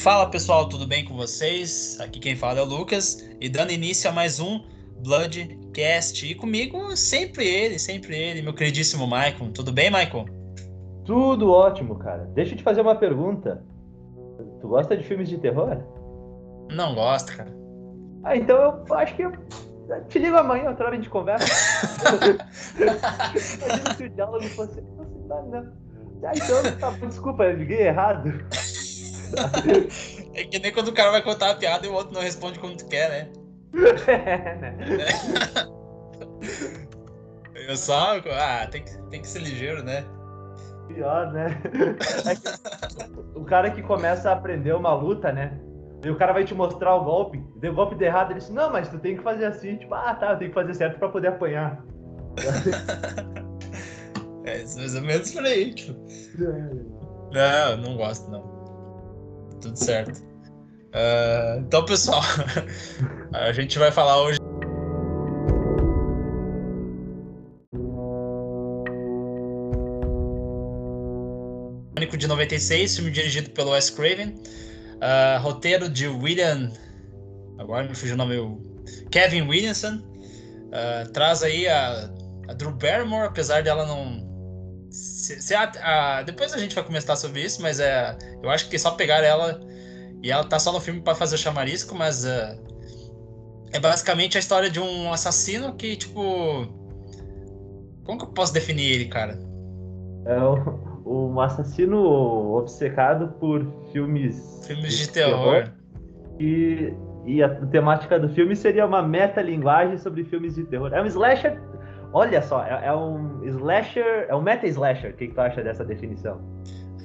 fala pessoal, tudo bem com vocês? Aqui quem fala é o Lucas e dando início a mais um Bloodcast. E comigo sempre ele, sempre ele, meu queridíssimo Michael. Tudo bem, Michael? Tudo ótimo, cara. Deixa eu te fazer uma pergunta. Tu gosta de filmes de terror? Não gosto, cara. Ah, então eu acho que eu te ligo amanhã, outra hora a gente conversa. Imagina se o diálogo fosse. Não, não. Ah, então, tá, desculpa, eu liguei errado. É que nem quando o cara vai contar a piada e o outro não responde como tu quer, né? É, né? Eu só. Ah, tem que, tem que ser ligeiro, né? Pior, né? É o cara que começa a aprender uma luta, né? E o cara vai te mostrar o golpe. Deu golpe de errado, ele disse, não, mas tu tem que fazer assim. Tipo, ah, tá, eu tenho que fazer certo pra poder apanhar. é, mais ou menos por aí, tipo. Não, não gosto, não tudo certo. Uh, então, pessoal, a gente vai falar hoje. de 96, filme dirigido pelo Wes Craven, uh, roteiro de William, agora me fugiu o nome, Kevin Williamson, uh, traz aí a, a Drew Barrymore, apesar dela não a, a, depois a gente vai comentar sobre isso, mas é, eu acho que só pegar ela e ela tá só no filme para fazer o chamarisco, mas uh, é basicamente a história de um assassino que, tipo. Como que eu posso definir ele, cara? É um, um assassino obcecado por filmes. Filmes de, de terror. terror. E, e a temática do filme seria uma metalinguagem sobre filmes de terror. É um slasher Olha só, é, é, um slasher, é um meta slasher. O que, que tu acha dessa definição?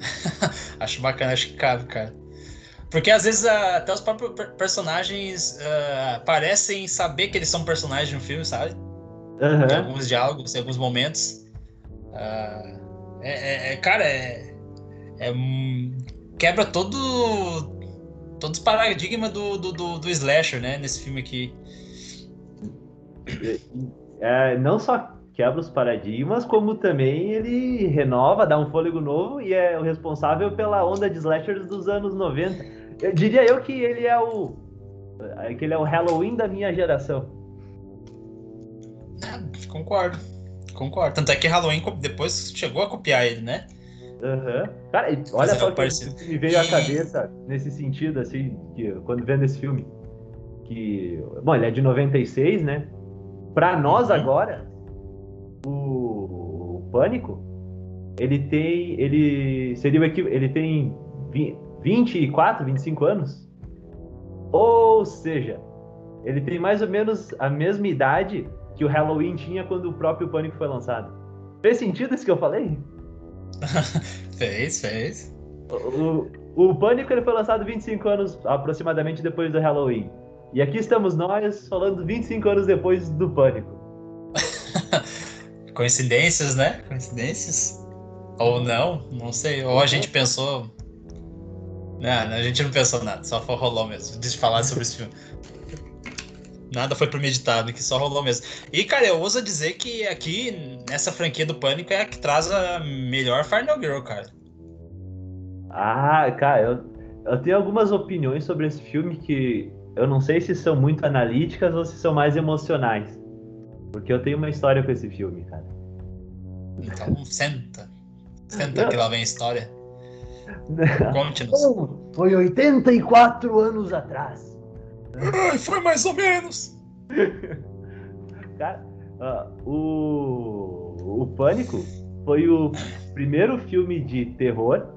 acho bacana, acho que cabe, cara. Porque às vezes uh, até os próprios personagens uh, parecem saber que eles são personagens de um filme, sabe? Uhum. Em alguns diálogos, em alguns momentos. Uh, é, é, cara, é, é, quebra todo todos os paradigmas do, do, do, do slasher, né? Nesse filme aqui é, não só quebra os paradigmas, como também ele renova, dá um fôlego novo e é o responsável pela onda de slashers dos anos 90. Eu diria eu que ele é o que ele é o Halloween da minha geração. É, concordo. Concordo. Tanto é que Halloween depois chegou a copiar ele, né? Uhum. Cara, olha só que me veio à cabeça nesse sentido, assim, que, quando vendo esse filme. Que. Bom, ele é de 96, né? Para nós uhum. agora, o, o, Pânico, ele tem, ele seria o ele tem 24, 25 anos. Ou seja, ele tem mais ou menos a mesma idade que o Halloween tinha quando o próprio Pânico foi lançado. Fez sentido isso que eu falei? fez, fez. O, o, o Pânico ele foi lançado 25 anos aproximadamente depois do Halloween. E aqui estamos nós falando 25 anos depois do Pânico. Coincidências, né? Coincidências? Ou não, não sei. Ou a gente pensou. Não, a gente não pensou nada, só rolou mesmo. De falar sobre esse filme. Nada foi premeditado, que só rolou mesmo. E, cara, eu ouso dizer que aqui, nessa franquia do Pânico, é a que traz a melhor Final Girl, cara. Ah, cara, eu, eu tenho algumas opiniões sobre esse filme que eu não sei se são muito analíticas ou se são mais emocionais. Porque eu tenho uma história com esse filme, cara. Então senta. Senta não. que lá vem a história. Conte-nos. Foi 84 anos atrás. Ai, foi mais ou menos. cara, uh, o, o Pânico foi o primeiro filme de terror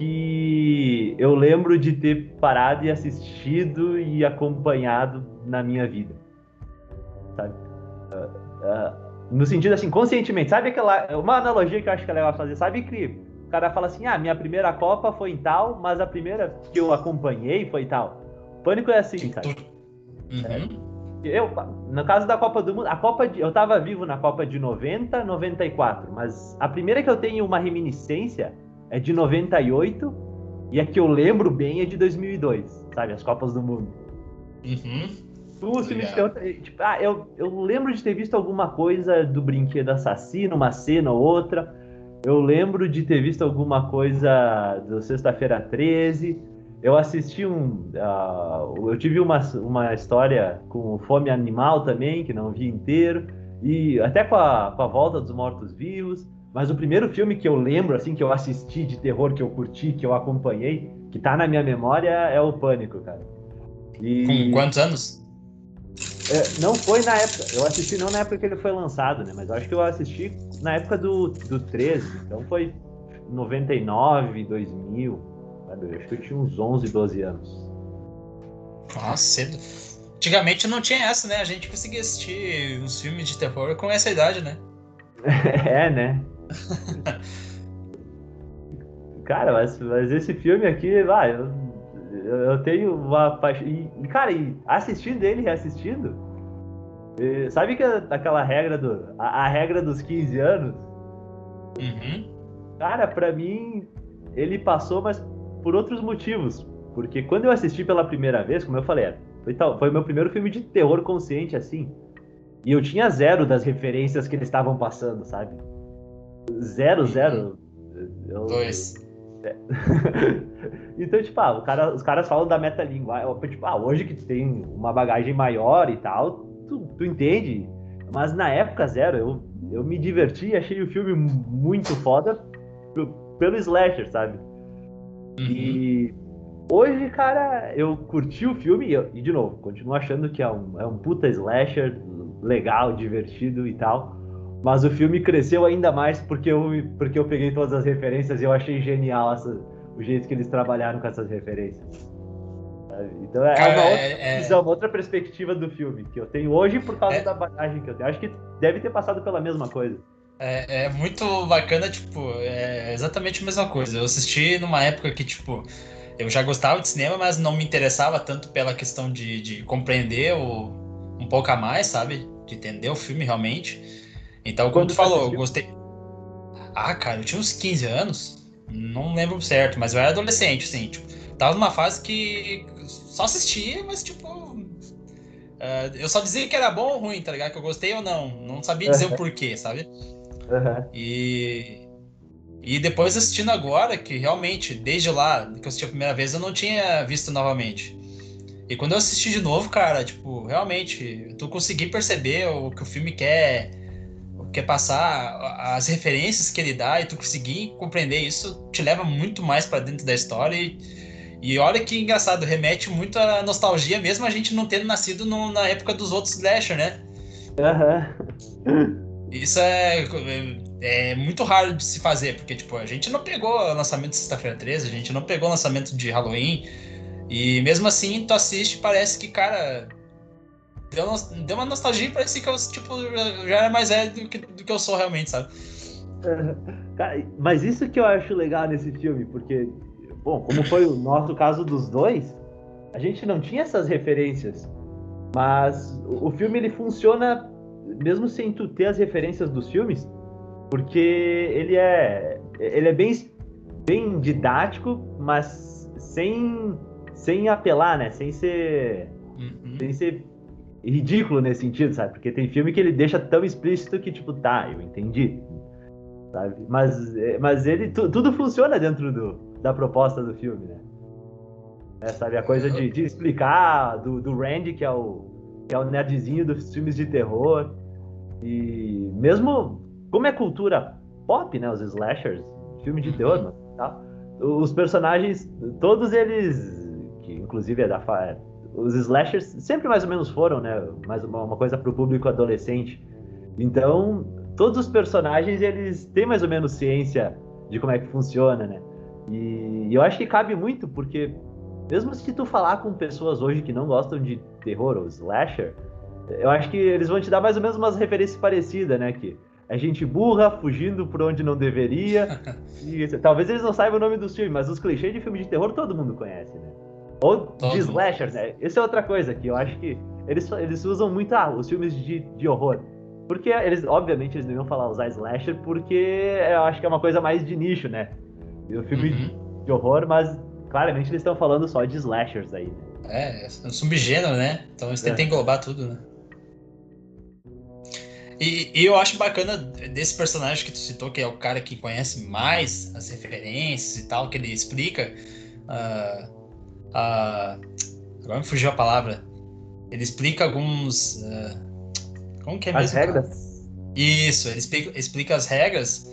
que eu lembro de ter parado e assistido e acompanhado na minha vida. Sabe? Uh, uh, no sentido assim, conscientemente. Sabe aquela. Uma analogia que eu acho que é legal fazer. Sabe que o cara fala assim: ah, minha primeira Copa foi em tal, mas a primeira que eu acompanhei foi tal. Pânico é assim, cara. Uhum. É, eu, no caso da Copa do Mundo, a Copa de, eu tava vivo na Copa de 90, 94, mas a primeira que eu tenho uma reminiscência é de 98 e a que eu lembro bem é de 2002, sabe? As Copas do Mundo. Uhum. Tu, se tipo, ah, eu, eu lembro de ter visto alguma coisa do brinquedo assassino, uma cena ou outra. Eu lembro de ter visto alguma coisa do Sexta-feira 13. eu assisti um. Uh, eu tive uma, uma história com Fome Animal também, que não vi inteiro, e até com a, com a Volta dos Mortos-Vivos. Mas o primeiro filme que eu lembro, assim, que eu assisti de terror, que eu curti, que eu acompanhei, que tá na minha memória, é o Pânico, cara. E... Com quantos anos? É, não foi na época, eu assisti não na época que ele foi lançado, né? Mas eu acho que eu assisti na época do, do 13, então foi 99, 2000, sabe? Eu acho que eu tinha uns 11, 12 anos. Nossa, cedo. Antigamente não tinha essa, né? A gente conseguia assistir uns filmes de terror com essa idade, né? é, né? Cara, mas, mas esse filme aqui, vai, eu, eu tenho uma paixão. E, cara, e assistindo ele, reassistindo, sabe que aquela regra do. A, a, regra dos 15 anos? Uhum. Cara, pra mim, ele passou, mas por outros motivos. Porque quando eu assisti pela primeira vez, como eu falei, foi, tal, foi o meu primeiro filme de terror consciente assim. E eu tinha zero das referências que eles estavam passando, sabe? Zero, zero. Eu, Dois. É. então, tipo, ah, cara, os caras falam da metalinguagem. Tipo, ah, hoje que tu tem uma bagagem maior e tal, tu, tu entende. Mas na época, zero, eu, eu me diverti, achei o filme muito foda pelo slasher, sabe? Uhum. E hoje, cara, eu curti o filme e, e, de novo, continuo achando que é um, é um puta slasher legal, divertido e tal. Mas o filme cresceu ainda mais porque eu, porque eu peguei todas as referências e eu achei genial essa, o jeito que eles trabalharam com essas referências. Então é, Cara, uma outra é, é, visão, uma outra perspectiva do filme que eu tenho hoje por causa é, da bagagem que eu tenho. Acho que deve ter passado pela mesma coisa. É, é muito bacana, tipo, é exatamente a mesma coisa. Eu assisti numa época que, tipo, eu já gostava de cinema, mas não me interessava tanto pela questão de, de compreender o, um pouco a mais, sabe? De entender o filme realmente. Então, como Quando tu falou, eu gostei. Ah, cara, eu tinha uns 15 anos. Não lembro certo, mas eu era adolescente, assim, tipo, tava numa fase que só assistia, mas tipo. Uh, eu só dizia que era bom ou ruim, tá ligado? Que eu gostei ou não. Não sabia dizer uhum. o porquê, sabe? Uhum. E. E depois assistindo agora, que realmente, desde lá, que eu assisti a primeira vez, eu não tinha visto novamente. E quando eu assisti de novo, cara, tipo, realmente, tu consegui perceber o que o filme quer, quer passar, as referências que ele dá, e tu conseguir compreender isso, te leva muito mais para dentro da história. E, e olha que engraçado, remete muito à nostalgia, mesmo a gente não tendo nascido no, na época dos outros slasher, né? Uhum. Isso é, é, é muito raro de se fazer, porque tipo, a gente não pegou o lançamento de Sexta-feira 13, a gente não pegou o lançamento de Halloween, e mesmo assim, tu assiste parece que, cara. Deu, deu uma nostalgia e parece que eu, tipo, já era mais velho do que, do que eu sou realmente, sabe? Cara, mas isso que eu acho legal nesse filme, porque, bom, como foi o nosso caso dos dois, a gente não tinha essas referências. Mas o filme ele funciona mesmo sem tu ter as referências dos filmes, porque ele é ele é bem bem didático, mas sem sem apelar, né? Sem ser. Uhum. Sem ser ridículo nesse sentido, sabe? Porque tem filme que ele deixa tão explícito que, tipo, tá, eu entendi. Sabe? Mas, é, mas ele. Tu, tudo funciona dentro do, da proposta do filme, né? É, sabe? A coisa de, de explicar do, do Randy, que é o. que é o nerdzinho dos filmes de terror. E mesmo. Como é cultura pop, né? Os slashers, filme de terror, uhum. tá? os personagens, todos eles que inclusive é da. Os slashers sempre mais ou menos foram, né, mais uma, uma coisa para o público adolescente. Então, todos os personagens eles têm mais ou menos ciência de como é que funciona, né? E, e eu acho que cabe muito porque mesmo se tu falar com pessoas hoje que não gostam de terror ou slasher, eu acho que eles vão te dar mais ou menos umas referências parecidas, né? Que é gente burra, fugindo por onde não deveria. e, talvez eles não saibam o nome dos filmes, mas os clichês de filme de terror todo mundo conhece, né? Ou Todo. de slashers, né? Isso é outra coisa que eu acho que eles, eles usam muito ah, os filmes de, de horror. Porque eles, obviamente, eles não iam falar usar slasher porque eu acho que é uma coisa mais de nicho, né? O filme uhum. de horror, mas claramente eles estão falando só de slashers aí. Né? É, é um subgênero, né? Então eles tentam é. englobar tudo, né? E, e, eu acho bacana desse personagem que tu citou, que é o cara que conhece mais as referências e tal, que ele explica. Uh, a. Agora me fugiu a palavra. Ele explica alguns. Uh, como que é As mesmo? regras? Cara? Isso, ele explica, explica as regras.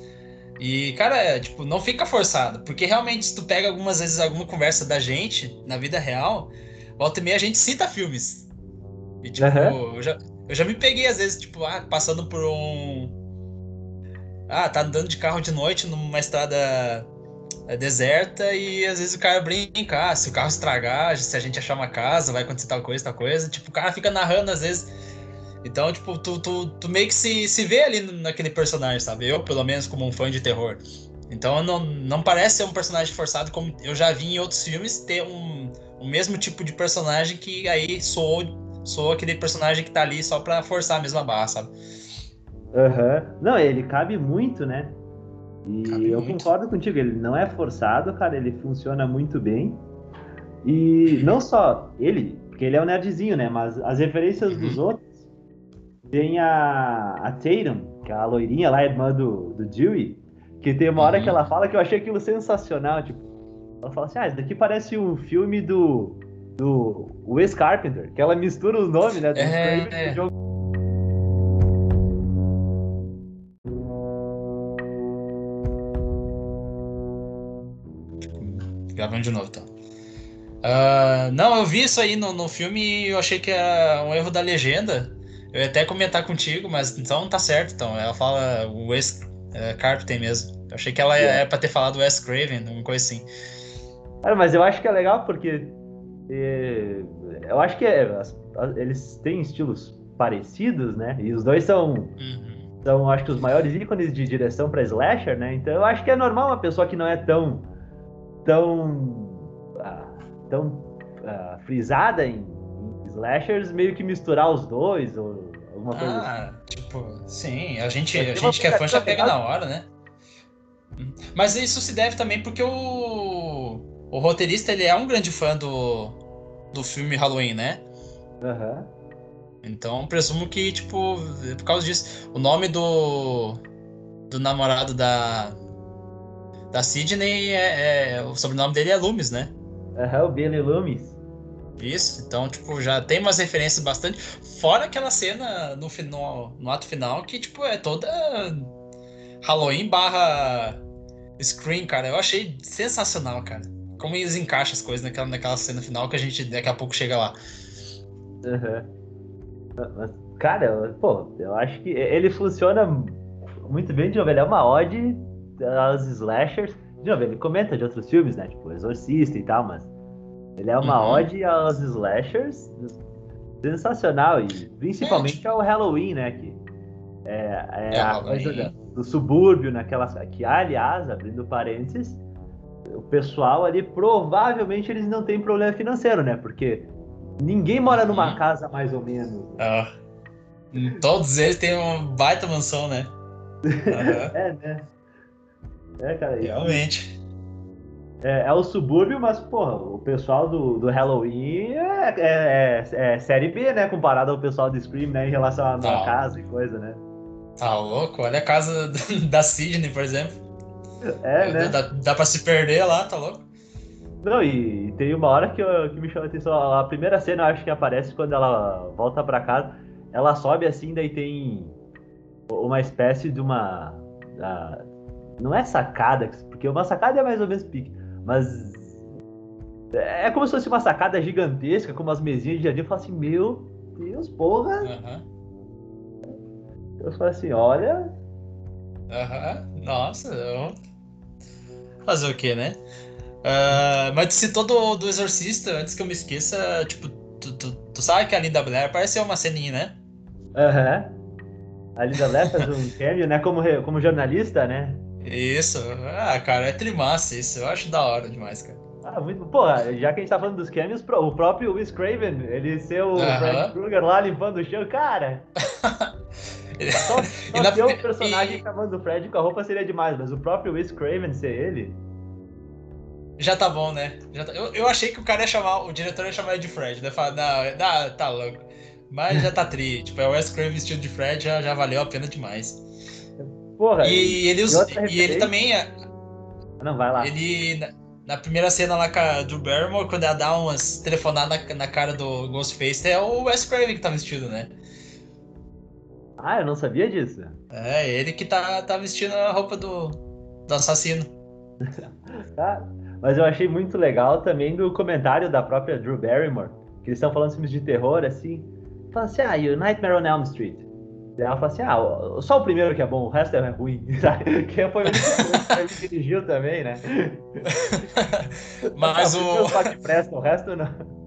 E, cara, é, tipo, não fica forçado. Porque realmente, se tu pega algumas vezes alguma conversa da gente na vida real, volta e meia a gente cita filmes. E, tipo, Aham. eu, já, eu já me peguei, às vezes, tipo, ah, passando por um. Ah, tá andando de carro de noite numa estrada é, deserta e às vezes o cara brinca, ah, se o carro estragar, se a gente achar uma casa, vai acontecer tal coisa, tal coisa. Tipo, o cara fica narrando às vezes. Então, tipo, tu, tu, tu meio que se, se vê ali naquele personagem, sabe? Eu, pelo menos, como um fã de terror. Então, não, não parece ser um personagem forçado como eu já vi em outros filmes ter um, o mesmo tipo de personagem que aí soou, soou aquele personagem que tá ali só pra forçar a mesma barra, sabe? Aham. Não, ele cabe muito, né? E Cabe eu muito. concordo contigo, ele não é forçado, cara, ele funciona muito bem. E não só ele, porque ele é o nerdzinho, né? Mas as referências Uhum. dos outros. Tem a, a Tatum, que é a loirinha lá, irmã do, do Dewey, que tem uma hora Uhum. que ela fala que eu achei aquilo sensacional. Tipo, ela fala assim: ah, isso daqui parece um filme do, do Wes Carpenter, que ela mistura os nomes, né? Do É, é. com Gravando de novo, então. Ah, não, eu vi isso aí no, no filme e eu achei que era um erro da legenda. Eu ia até comentar contigo, mas então tá certo. Então, ela fala o Wes é, Carpenter mesmo. Eu achei que ela É. é pra ter falado Wes Craven, alguma coisa assim. Cara, mas eu acho que é legal porque eh, eu acho que é- as- eles têm estilos parecidos, né? E os dois são, Uhum. são acho que os maiores ícones de direção para slasher, né? Então eu acho que é normal uma pessoa que não é tão tão ah, tão ah, frisada em, em slashers meio que misturar os dois ou alguma coisa assim. Ah, tipo, sim, a gente, Mas a gente que é fã já pega na hora, né? Mas isso se deve também porque o, o roteirista ele é um grande fã do, do filme Halloween, né? Aham. Então presumo que, tipo, por causa disso. O nome do, do namorado da, da Sidney é, é- O sobrenome dele é Loomis, né? Aham, o Billy Loomis. Isso, então, tipo, já tem umas referências bastante. Fora aquela cena no, fi- no, no ato final que, tipo, é toda Halloween barra Scream, cara. Eu achei sensacional, cara. Como eles encaixam as coisas naquela, naquela cena final que a gente daqui a pouco chega lá. Aham. Mas, cara, pô, eu acho que ele funciona muito bem, de novo, ele é uma ode aos slashers. De novo, ele comenta de outros filmes, né? Tipo, Exorcista e tal, mas ele é uma Uhum. ode aos slashers sensacional. E principalmente ao Halloween, né? Que é, é É, a coisa da- do subúrbio, naquelas. Que, aliás, abrindo parênteses, o pessoal ali provavelmente eles não têm problema financeiro, né? Porque ninguém mora numa Uhum. casa mais ou menos. Ah, todos eles têm uma baita mansão, né? Aham, É, né? É, cara, realmente. é, é o subúrbio, mas, porra, o pessoal do, do Halloween é, é- é- é série B, né? Comparado ao pessoal do Scream, né? Em relação à Tá. casa e coisa, né? Tá louco? Olha a casa da Sidney, por exemplo. É, né? Dá, dá pra se perder lá, tá louco? Não, e tem uma hora que, eu- que me chama a atenção. A primeira cena, eu acho que aparece quando ela volta pra casa. Ela sobe assim, daí tem uma espécie de uma. ah, não é sacada, porque uma sacada é mais ou menos pique, mas. É como se fosse uma sacada gigantesca, com umas mesinhas de jardim. Eu falo assim, meu Deus, porra! Eu falo assim, olha. Aham. Nossa, eu... fazer o quê, né? Ah, mas tu citou do, do Exorcista, antes que eu me esqueça, tipo, tu, tu, tu sabe que a Linda Blair apareceu uma ceninha, né? Aham. A Linda Blair faz um cameo, né? Como, como jornalista, né? Isso. Ah, cara, é trimassa isso. Eu acho da hora demais, cara. Ah, muito. Porra, já que a gente tá falando dos cameos, o próprio Wes Craven, ele ser o Aham. Fred Krueger lá limpando o chão, cara. Só, só na ter o personagem e- chamando o Fred com a roupa seria demais, mas o próprio Wes Craven ser ele. Já tá bom, né? Tá- Eu, eu achei que o cara ia chamar, o diretor ia chamar ele de Fred, né? Falar, não, não, tá louco. Mas já tá tri. tipo, é o Wes Craven vestido de Fred, já, já valeu a pena demais. Porra, E ele, e ele também. é- não vai lá. Ele. na primeira cena lá com a Drew Barrymore, quando ela dá umas telefonadas na, na cara do Ghostface, é o Wes Craven que tá vestido, né? Ah, eu não sabia disso. É, ele que tá, tá vestindo a roupa do, do assassino. tá. Mas eu achei muito legal também do comentário da própria Drew Barrymore, que eles estão falando filmes de terror, assim. Fala assim, ah, e o Nightmare on Elm Street. Ela fala assim, ah, só o primeiro que é bom, o resto é ruim. que foi que dirigiu também, né? Mas o... Só que presta, o resto não.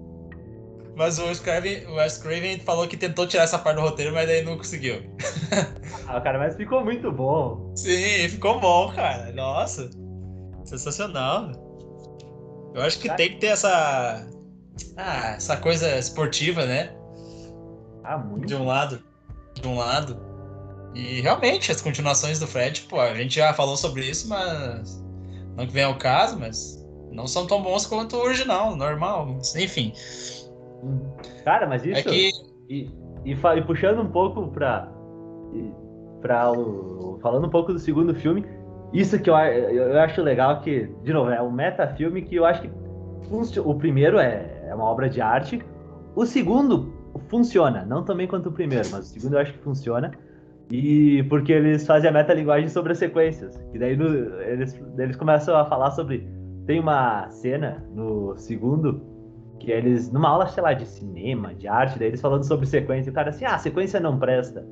Mas o Wes Craven falou que tentou tirar essa parte do roteiro, mas daí não conseguiu. ah, cara, mas ficou muito bom. Sim, ficou bom, cara. Nossa. Sensacional. Eu acho que cara... tem que ter essa. Ah, essa coisa esportiva, né? Ah, muito. De um lado. De um lado. E realmente, as continuações do Fred, pô, a gente já falou sobre isso, mas. Não que venha ao caso, mas não são tão bons quanto o original, normal. Enfim. Cara, mas isso. É que... e, e, e, puxando um pouco pra. pra o, falando um pouco do segundo filme, isso que eu, eu acho legal que, de novo, é um metafilme que eu acho que o primeiro é, é uma obra de arte, o segundo funciona, não também quanto o primeiro, mas o segundo eu acho que funciona. E porque eles fazem a metalinguagem sobre as sequências. Que daí no, eles, eles começam a falar sobre. Tem uma cena no segundo que eles, numa aula, sei lá, de cinema, de arte, daí eles falando sobre sequência, o cara assim, ah, a sequência não presta.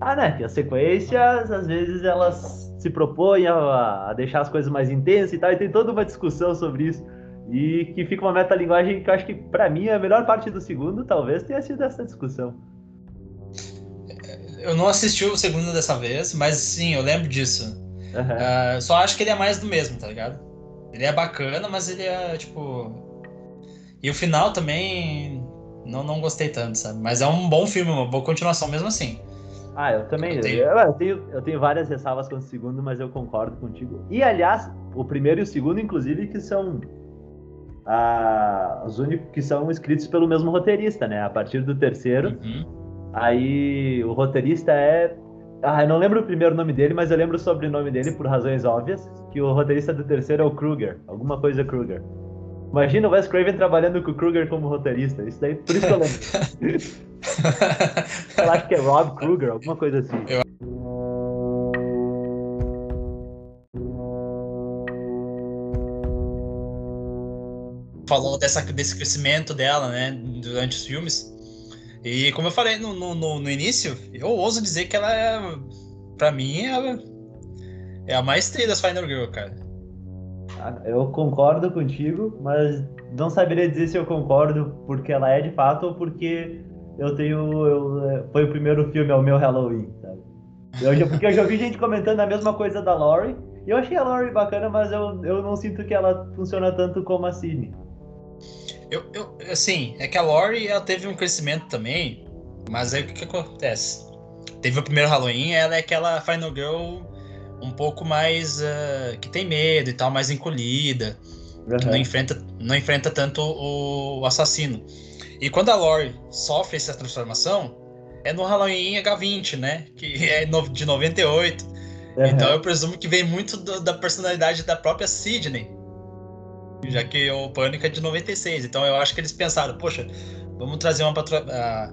Ah, né, que as sequências, às vezes, elas se propõem a, a deixar as coisas mais intensas e tal, e tem toda uma discussão sobre isso. E que fica uma metalinguagem que eu acho que, para mim, a melhor parte do segundo talvez tenha sido essa discussão. Eu não assisti o segundo dessa vez, mas sim, eu lembro disso. Uhum. Uh, só acho que ele é mais do mesmo, tá ligado? Ele é bacana, mas ele é, tipo, e o final também não, não gostei tanto, sabe? Mas é um bom filme, uma boa continuação mesmo assim. Ah, eu também. Eu tenho, eu, tenho, eu tenho várias ressalvas com o segundo, mas eu concordo contigo. E, aliás, o primeiro e o segundo, inclusive, que são ah, os únicos que são escritos pelo mesmo roteirista, né? A partir do terceiro, uhum. aí o roteirista é. Ah, eu não lembro o primeiro nome dele, mas eu lembro o sobrenome dele por razões óbvias, que o roteirista do terceiro é o Kruger, alguma coisa Kruger. Imagina o Wes Craven trabalhando com o Kruger como roteirista. Isso daí, por isso que eu lembro. eu acho que é Rob Kruger, alguma coisa assim. Eu... Falou dessa, desse crescimento dela, né, durante os filmes. E como eu falei no, no, no início, eu ouso dizer que ela é, pra mim, ela é a maestria das Final Girl, cara. Eu concordo contigo, mas não saberia dizer se eu concordo porque ela é de fato ou porque eu tenho. Eu, é, foi o primeiro filme, é o meu Halloween, sabe? Eu já, porque eu já vi gente comentando a mesma coisa da Laurie. Eu achei a Laurie bacana, mas eu, eu não sinto que ela funciona tanto como a Cine. Eu, eu, assim, é que a Laurie ela teve um crescimento também, mas aí o que, que acontece? Teve o primeiro Halloween, ela é aquela Final Girl um pouco mais uh, que tem medo e tal, mais encolhida, uhum. que não enfrenta, não enfrenta tanto o, assassino. E quando a Lori sofre essa transformação, é no Halloween H20, né? Que é de 98. Uhum. Então eu presumo que vem muito do, da personalidade da própria Sidney. Já que o Pânico é de 96. Então eu acho que eles pensaram, poxa, vamos trazer uma a,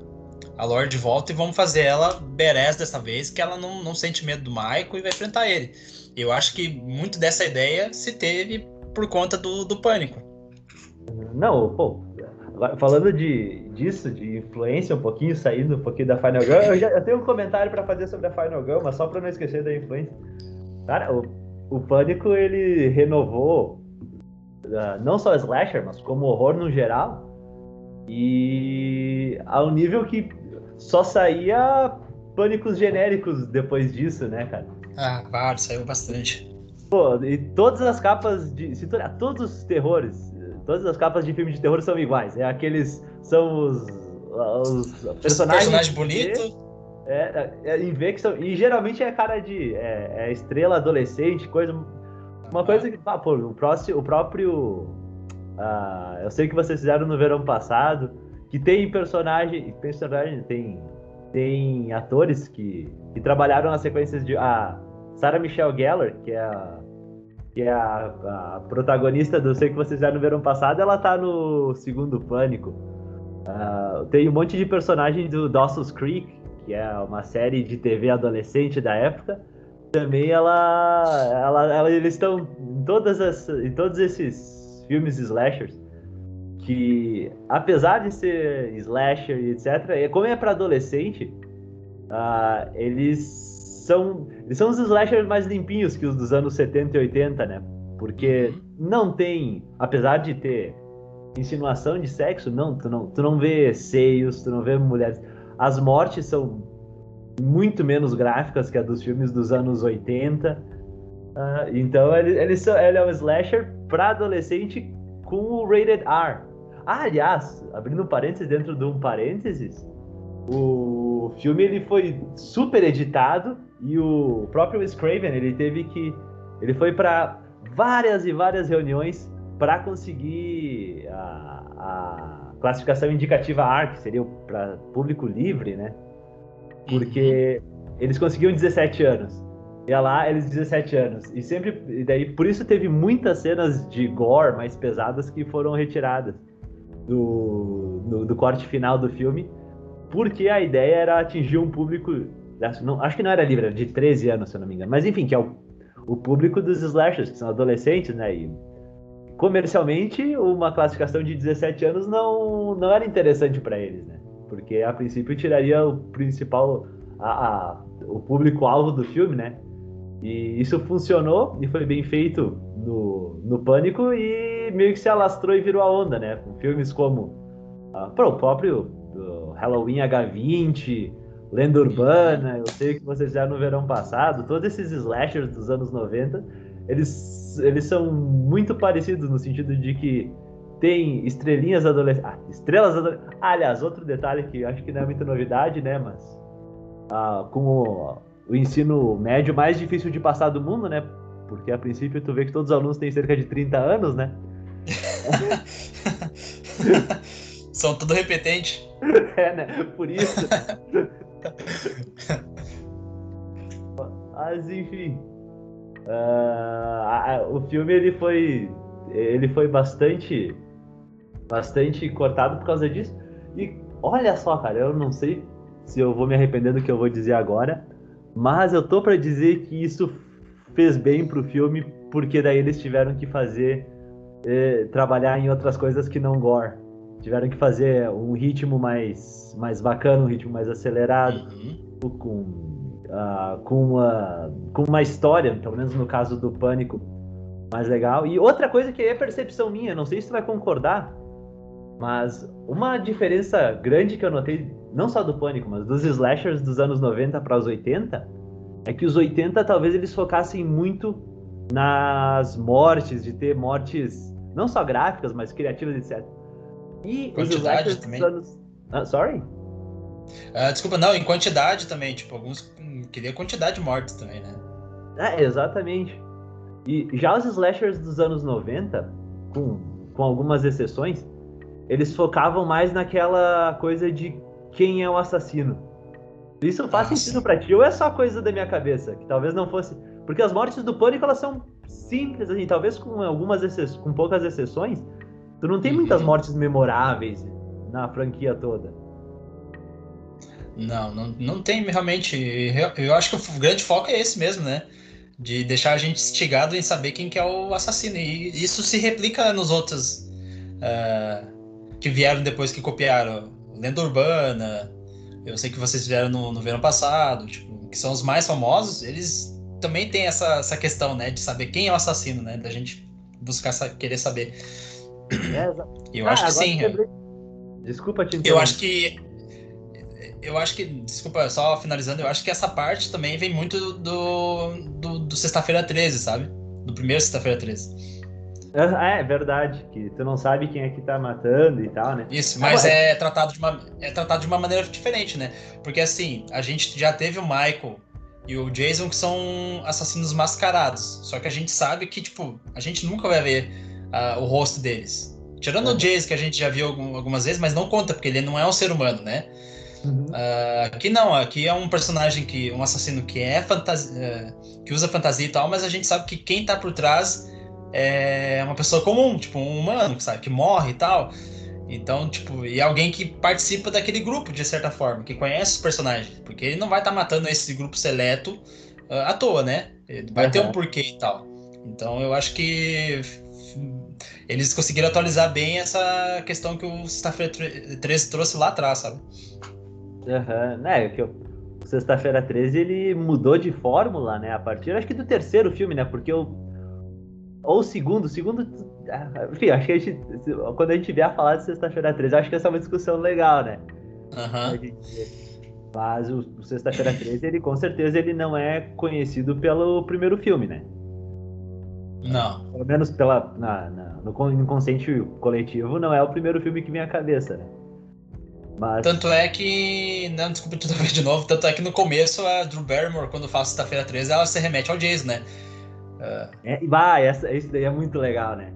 a Lore de volta e vamos fazer ela badass dessa vez, que ela não, não sente medo do Michael e vai enfrentar ele. Eu acho que muito dessa ideia se teve por conta do, do pânico. Não, pô, falando de, disso, de influência um pouquinho, saindo um pouquinho da Final Girl, eu, já, eu tenho um comentário para fazer sobre a Final Girl, mas só para não esquecer da influência. Cara, o, o Pânico, ele renovou uh, não só Slasher, mas como horror no geral, e ao nível que só saía pânicos genéricos depois disso, né, cara? Ah, claro, saiu bastante. Pô, e todas as capas de. Se tu olhar, todos os terrores, todas as capas de filme de terror são iguais. É aqueles. São os. Os personagens. Personagem bonito. É, é, em ver que são. E geralmente é cara de. É, é estrela adolescente, coisa. Uma coisa que. Ah, pô, o, próximo, o próprio. Uh, eu sei que vocês fizeram no verão passado que tem personagem, personagem tem tem atores que, que trabalharam nas sequências de a Sarah Michelle Gellar, que é a que é a, a protagonista do Sei Que Vocês Já no Verão Passado, ela tá no segundo Pânico. Uh, tem um monte de personagens do Dawson's Creek, que é uma série de TV adolescente da época. Também ela, ela, ela eles estão em, todas as, em todos esses filmes slashers que apesar de ser slasher e etc, como é para adolescente, uh, eles são eles são os slashers mais limpinhos que os dos anos 70 e 80, né? Porque uhum. não tem, apesar de ter insinuação de sexo, não, tu não, tu não vê seios, tu não vê mulheres. As mortes são muito menos gráficas que a dos filmes dos anos 80. Uh, ah, então ele, ele, ele é um slasher para adolescente com o rated R. Ah, aliás, abrindo um parênteses dentro de um parênteses, o filme ele foi super editado e o próprio Wes Craven ele teve que ele foi para várias e várias reuniões para conseguir a, a, classificação indicativa ARC, que seria para público livre, né? Porque eles conseguiam 17 anos. Ia lá, eles 17 anos. E sempre. E daí, por isso teve muitas cenas de gore mais pesadas que foram retiradas do, do, do corte final do filme, porque a ideia era atingir um público. Não, acho que não era livre, era de 13 anos, se eu não me engano. Mas enfim, que é o, o público dos slashers, que são adolescentes, né? E comercialmente, uma classificação de 17 anos não, não era interessante para eles, né? Porque a princípio tiraria o principal. A, a o público-alvo do filme, né? E isso funcionou e foi bem feito no, no Pânico e meio que se alastrou e virou a onda, né? Com filmes como uh, o próprio Halloween H20, Lenda Urbana, eu sei que vocês já no verão passado, todos esses slashers dos anos 90, eles, eles são muito parecidos no sentido de que tem estrelinhas adolescentes. Ah, estrelas adolescentes. Ah, aliás, outro detalhe que acho que não é muita novidade, né? Mas ah, com o, o ensino médio mais difícil de passar do mundo, né? Porque a princípio tu vê que todos os alunos têm cerca de 30 anos, né? São tudo repetente. É, né? Por isso. Mas enfim. Uh, o filme ele foi. Ele foi bastante. Bastante cortado por causa disso. E olha só, cara, eu não sei se eu vou me arrepender do que eu vou dizer agora. Mas eu tô para dizer que isso fez bem pro filme, porque daí eles tiveram que fazer eh, trabalhar em outras coisas que não gore. Tiveram que fazer um ritmo mais, mais bacana, um ritmo mais acelerado, uhum. com, uh, com, uma, com uma história, pelo menos no caso do Pânico, mais legal. E outra coisa que é percepção minha, não sei se tu vai concordar, mas uma diferença grande que eu notei, não só do Pânico, mas dos slashers dos anos 90 para os 80, é que os 80 talvez eles focassem muito nas mortes, de ter mortes não só gráficas, mas criativas, etc. E quantidade os também. Anos... Ah, sorry? Uh, desculpa, não, em quantidade também. Tipo, alguns hum, queria quantidade de mortes também, né? É, exatamente. E já os slashers dos anos 90, com, com algumas exceções, eles focavam mais naquela coisa de quem é o assassino. Isso faz Nossa. sentido pra ti ou é só coisa da minha cabeça? Que talvez não fosse. Porque as mortes do pânico elas são simples, assim, talvez com algumas exceções, com poucas exceções, tu não tem muitas uhum. mortes memoráveis na franquia toda. Não, não, não tem realmente. Eu acho que o grande foco é esse mesmo, né? De deixar a gente instigado em saber quem que é o assassino. E isso se replica nos outros uh, que vieram depois que copiaram. Lenda Urbana, eu sei que vocês vieram no, no verão passado, tipo, que são os mais famosos, eles também têm essa, essa questão, né, de saber quem é o assassino, né, da gente buscar querer saber. É, eu ah, acho que sim. Quebrei... Desculpa te Eu acho que eu acho que, desculpa, só finalizando, eu acho que essa parte também vem muito do, do, do Sexta-feira 13, sabe? Do primeiro Sexta-feira 13. É, é verdade, que tu não sabe quem é que tá matando e tal, né? Isso, mas Agora... é, tratado de uma, é tratado de uma maneira diferente, né? Porque assim, a gente já teve o Michael e o Jason que são assassinos mascarados. Só que a gente sabe que, tipo, a gente nunca vai ver uh, o rosto deles. Tirando uhum. o Jason, que a gente já viu algumas vezes, mas não conta, porque ele não é um ser humano, né? Uhum. Uh, aqui não, aqui é um personagem que. um assassino que é fantasia. Uh, que usa fantasia e tal, mas a gente sabe que quem tá por trás é uma pessoa comum, tipo, um humano, sabe, que morre e tal. Então, tipo, e alguém que participa daquele grupo, de certa forma, que conhece os personagens. Porque ele não vai estar tá matando esse grupo seleto uh, à toa, né? Vai uhum. ter um porquê e tal. Então eu acho que eles conseguiram atualizar bem essa questão que o Sexta-feira 13 trouxe lá atrás, sabe? Aham, uhum. né? Que o Sexta-feira 13 ele mudou de fórmula, né? A partir, acho que do terceiro filme, né? Porque o. Ou o segundo, o segundo. Ah, enfim, acho que a gente. Quando a gente vier a falar de Sexta-feira 13, acho que essa é uma discussão legal, né? Uhum. Mas o, o Sexta-feira 13, ele com certeza ele não é conhecido pelo primeiro filme, né? Não. Pelo menos pela, na, na, no inconsciente coletivo, não é o primeiro filme que vem à cabeça, né? Mas... Tanto é que. Não, desculpa te de novo. Tanto é que no começo a Drew Barrymore, quando faz sexta-feira 13, ela se remete ao Jason, né? Uh... É, vai, essa, isso daí é muito legal, né?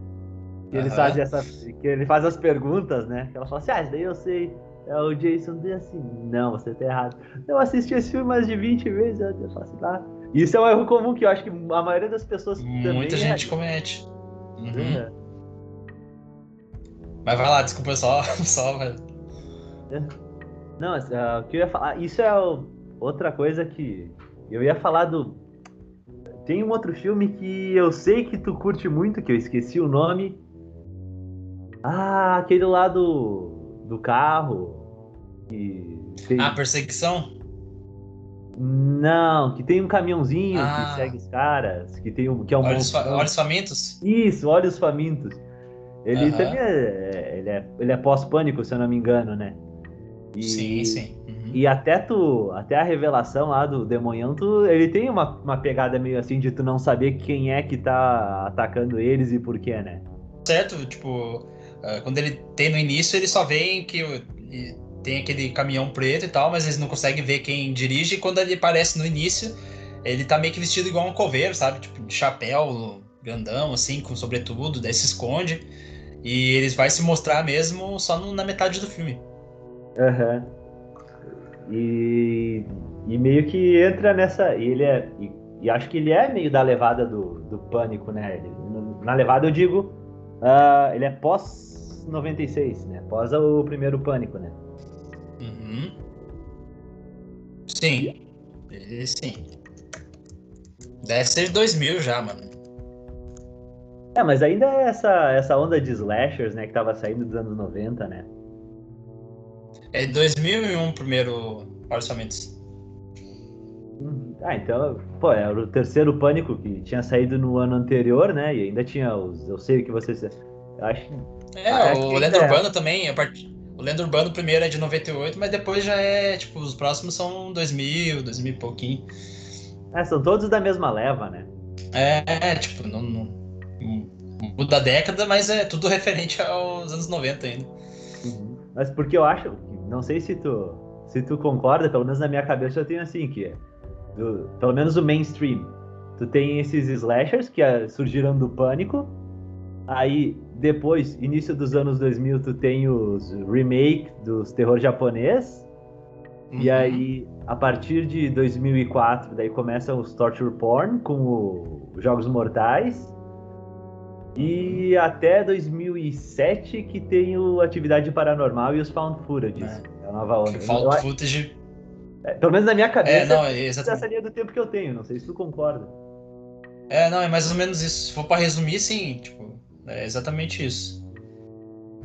Que ele, faz essa, que ele faz as perguntas, né? Que ela fala assim, ah, isso daí eu sei. É o Jason diz assim, não, você tá errado. Eu assisti esse filme mais de 20 vezes, eu faço assim, ah, isso é um erro comum que eu acho que a maioria das pessoas Muita gente é. comete. Uhum. É. Mas vai lá, desculpa só, só. É. Não, uh, o que eu ia falar, isso é outra coisa que eu ia falar do. Tem um outro filme que eu sei que tu curte muito, que eu esqueci o nome. Ah, aquele lá do, do carro. Que tem... Ah, perseguição? Não, que tem um caminhãozinho ah. que segue os caras, que tem um que é um olhos, fa olhos famintos. Isso, olhos famintos. Ele também é, ele é, ele é pós-pânico, se eu não me engano, né? E, sim, sim. E até tu, até a revelação lá do Demonhão, tu, ele tem uma, uma pegada meio assim de tu não saber quem é que tá atacando eles e por quê, né? Certo, tipo, ah, quando ele tem no início, ele só vê que tem aquele caminhão preto e tal, mas eles não conseguem ver quem dirige. E quando ele aparece no início, ele tá meio que vestido igual um coveiro, sabe? Tipo, de chapéu grandão, assim, com sobretudo, daí se esconde. E eles vai se mostrar mesmo só no, na metade do filme. Aham. Uhum. E, e meio que entra nessa. E ele é. E, e, acho que ele é meio da levada do, do pânico, né? Ele, na levada eu digo. Uh, ele é pós 96, né? Pós o primeiro pânico, né? Uhum. Sim. Ele sim. Deve ser 2000 já, mano. É, mas ainda é essa, essa onda de slashers, né, que tava saindo dos anos 90, né? É 2001 o primeiro orçamento. Uhum. Ah, então, pô, era o terceiro Pânico que tinha saído no ano anterior, né? E ainda tinha os. Eu sei o que vocês. Acho. É, ah, o Lenda é. Urbana também, part... O Lenda Urbano primeiro é de 98, mas depois já é, tipo, os próximos são 2000, 2000 e pouquinho. É, são todos da mesma leva, né? É, tipo, não, não, não muda a década, mas é tudo referente aos anos 90 ainda. Uhum. Mas porque eu acho, não sei se tu, se tu concorda, pelo menos na minha cabeça eu tenho assim, que do, pelo menos o mainstream. Tu tem esses slashers que é, surgiram do pânico, Aí, depois, início dos anos 2000, tu tem os remake dos terror japonês. Uhum. E aí, a partir de 2004, daí começam os torture porn com os Jogos Mortais. E até 2007 que tem o Atividade Paranormal e os Found Footage. É, é a nova onda. Found Footage... É, pelo menos na minha cabeça, é, não, é exatamente. essa linha do tempo que eu tenho. Não sei se tu concorda. É, não, é mais ou menos isso. Se for pra resumir, sim. Tipo, é exatamente isso.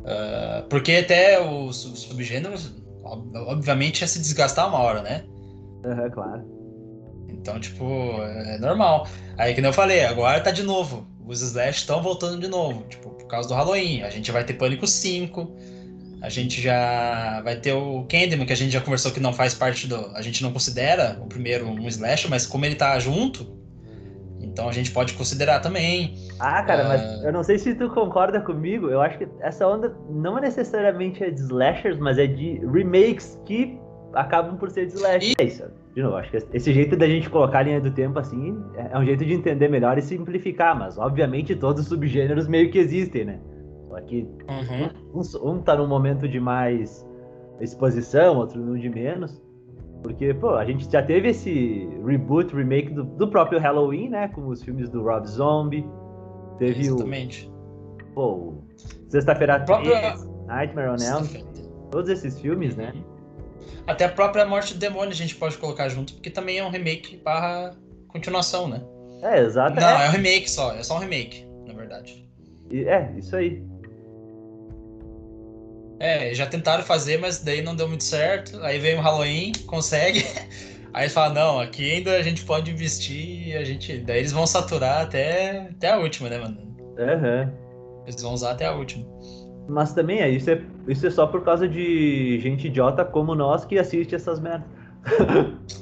Uh, porque até os, os, subgêneros, obviamente, ia se desgastar uma hora, né? Uhum, claro. Então, tipo, é normal. Aí, que nem eu falei, agora tá de novo. Os Slash estão voltando de novo. Tipo, por causa do Halloween. A gente vai ter Pânico 5. A gente já vai ter o Candyman, que a gente já conversou que não faz parte do. A gente não considera o primeiro um Slash, mas como ele tá junto, então a gente pode considerar também. Ah, cara, uh... mas ah, eu não sei se tu concorda comigo. Eu acho que essa onda não é necessariamente é de slashers, mas é de remakes que acabam por ser de slashers. E... É isso. De novo, acho que esse jeito da gente colocar a linha do tempo assim é um jeito de entender melhor e simplificar, mas obviamente todos os subgêneros meio que existem, né? Só que uhum. um, um tá num momento de mais exposição, outro não de menos. Porque, pô, a gente já teve esse reboot, remake do, do próprio Halloween, né? Com os filmes do Rob Zombie. Teve Exatamente. o. Pô, Sexta-feira próprio... 3, Nightmare on Elm. Todos esses filmes, né? Até a própria Morte do Demônio a gente pode colocar junto, porque também é um remake barra continuação, né? É, exato. Não, é, é um remake só, é só um remake, na verdade. É, isso aí. É, já tentaram fazer, mas daí não deu muito certo. Aí veio o Halloween, consegue. Aí fala, não, aqui ainda a gente pode investir, a gente. Daí eles vão saturar até, até a última, né, mano? Uhum. Eles vão usar até a última. Mas também é isso, é, isso é só por causa de gente idiota como nós que assiste essas merdas.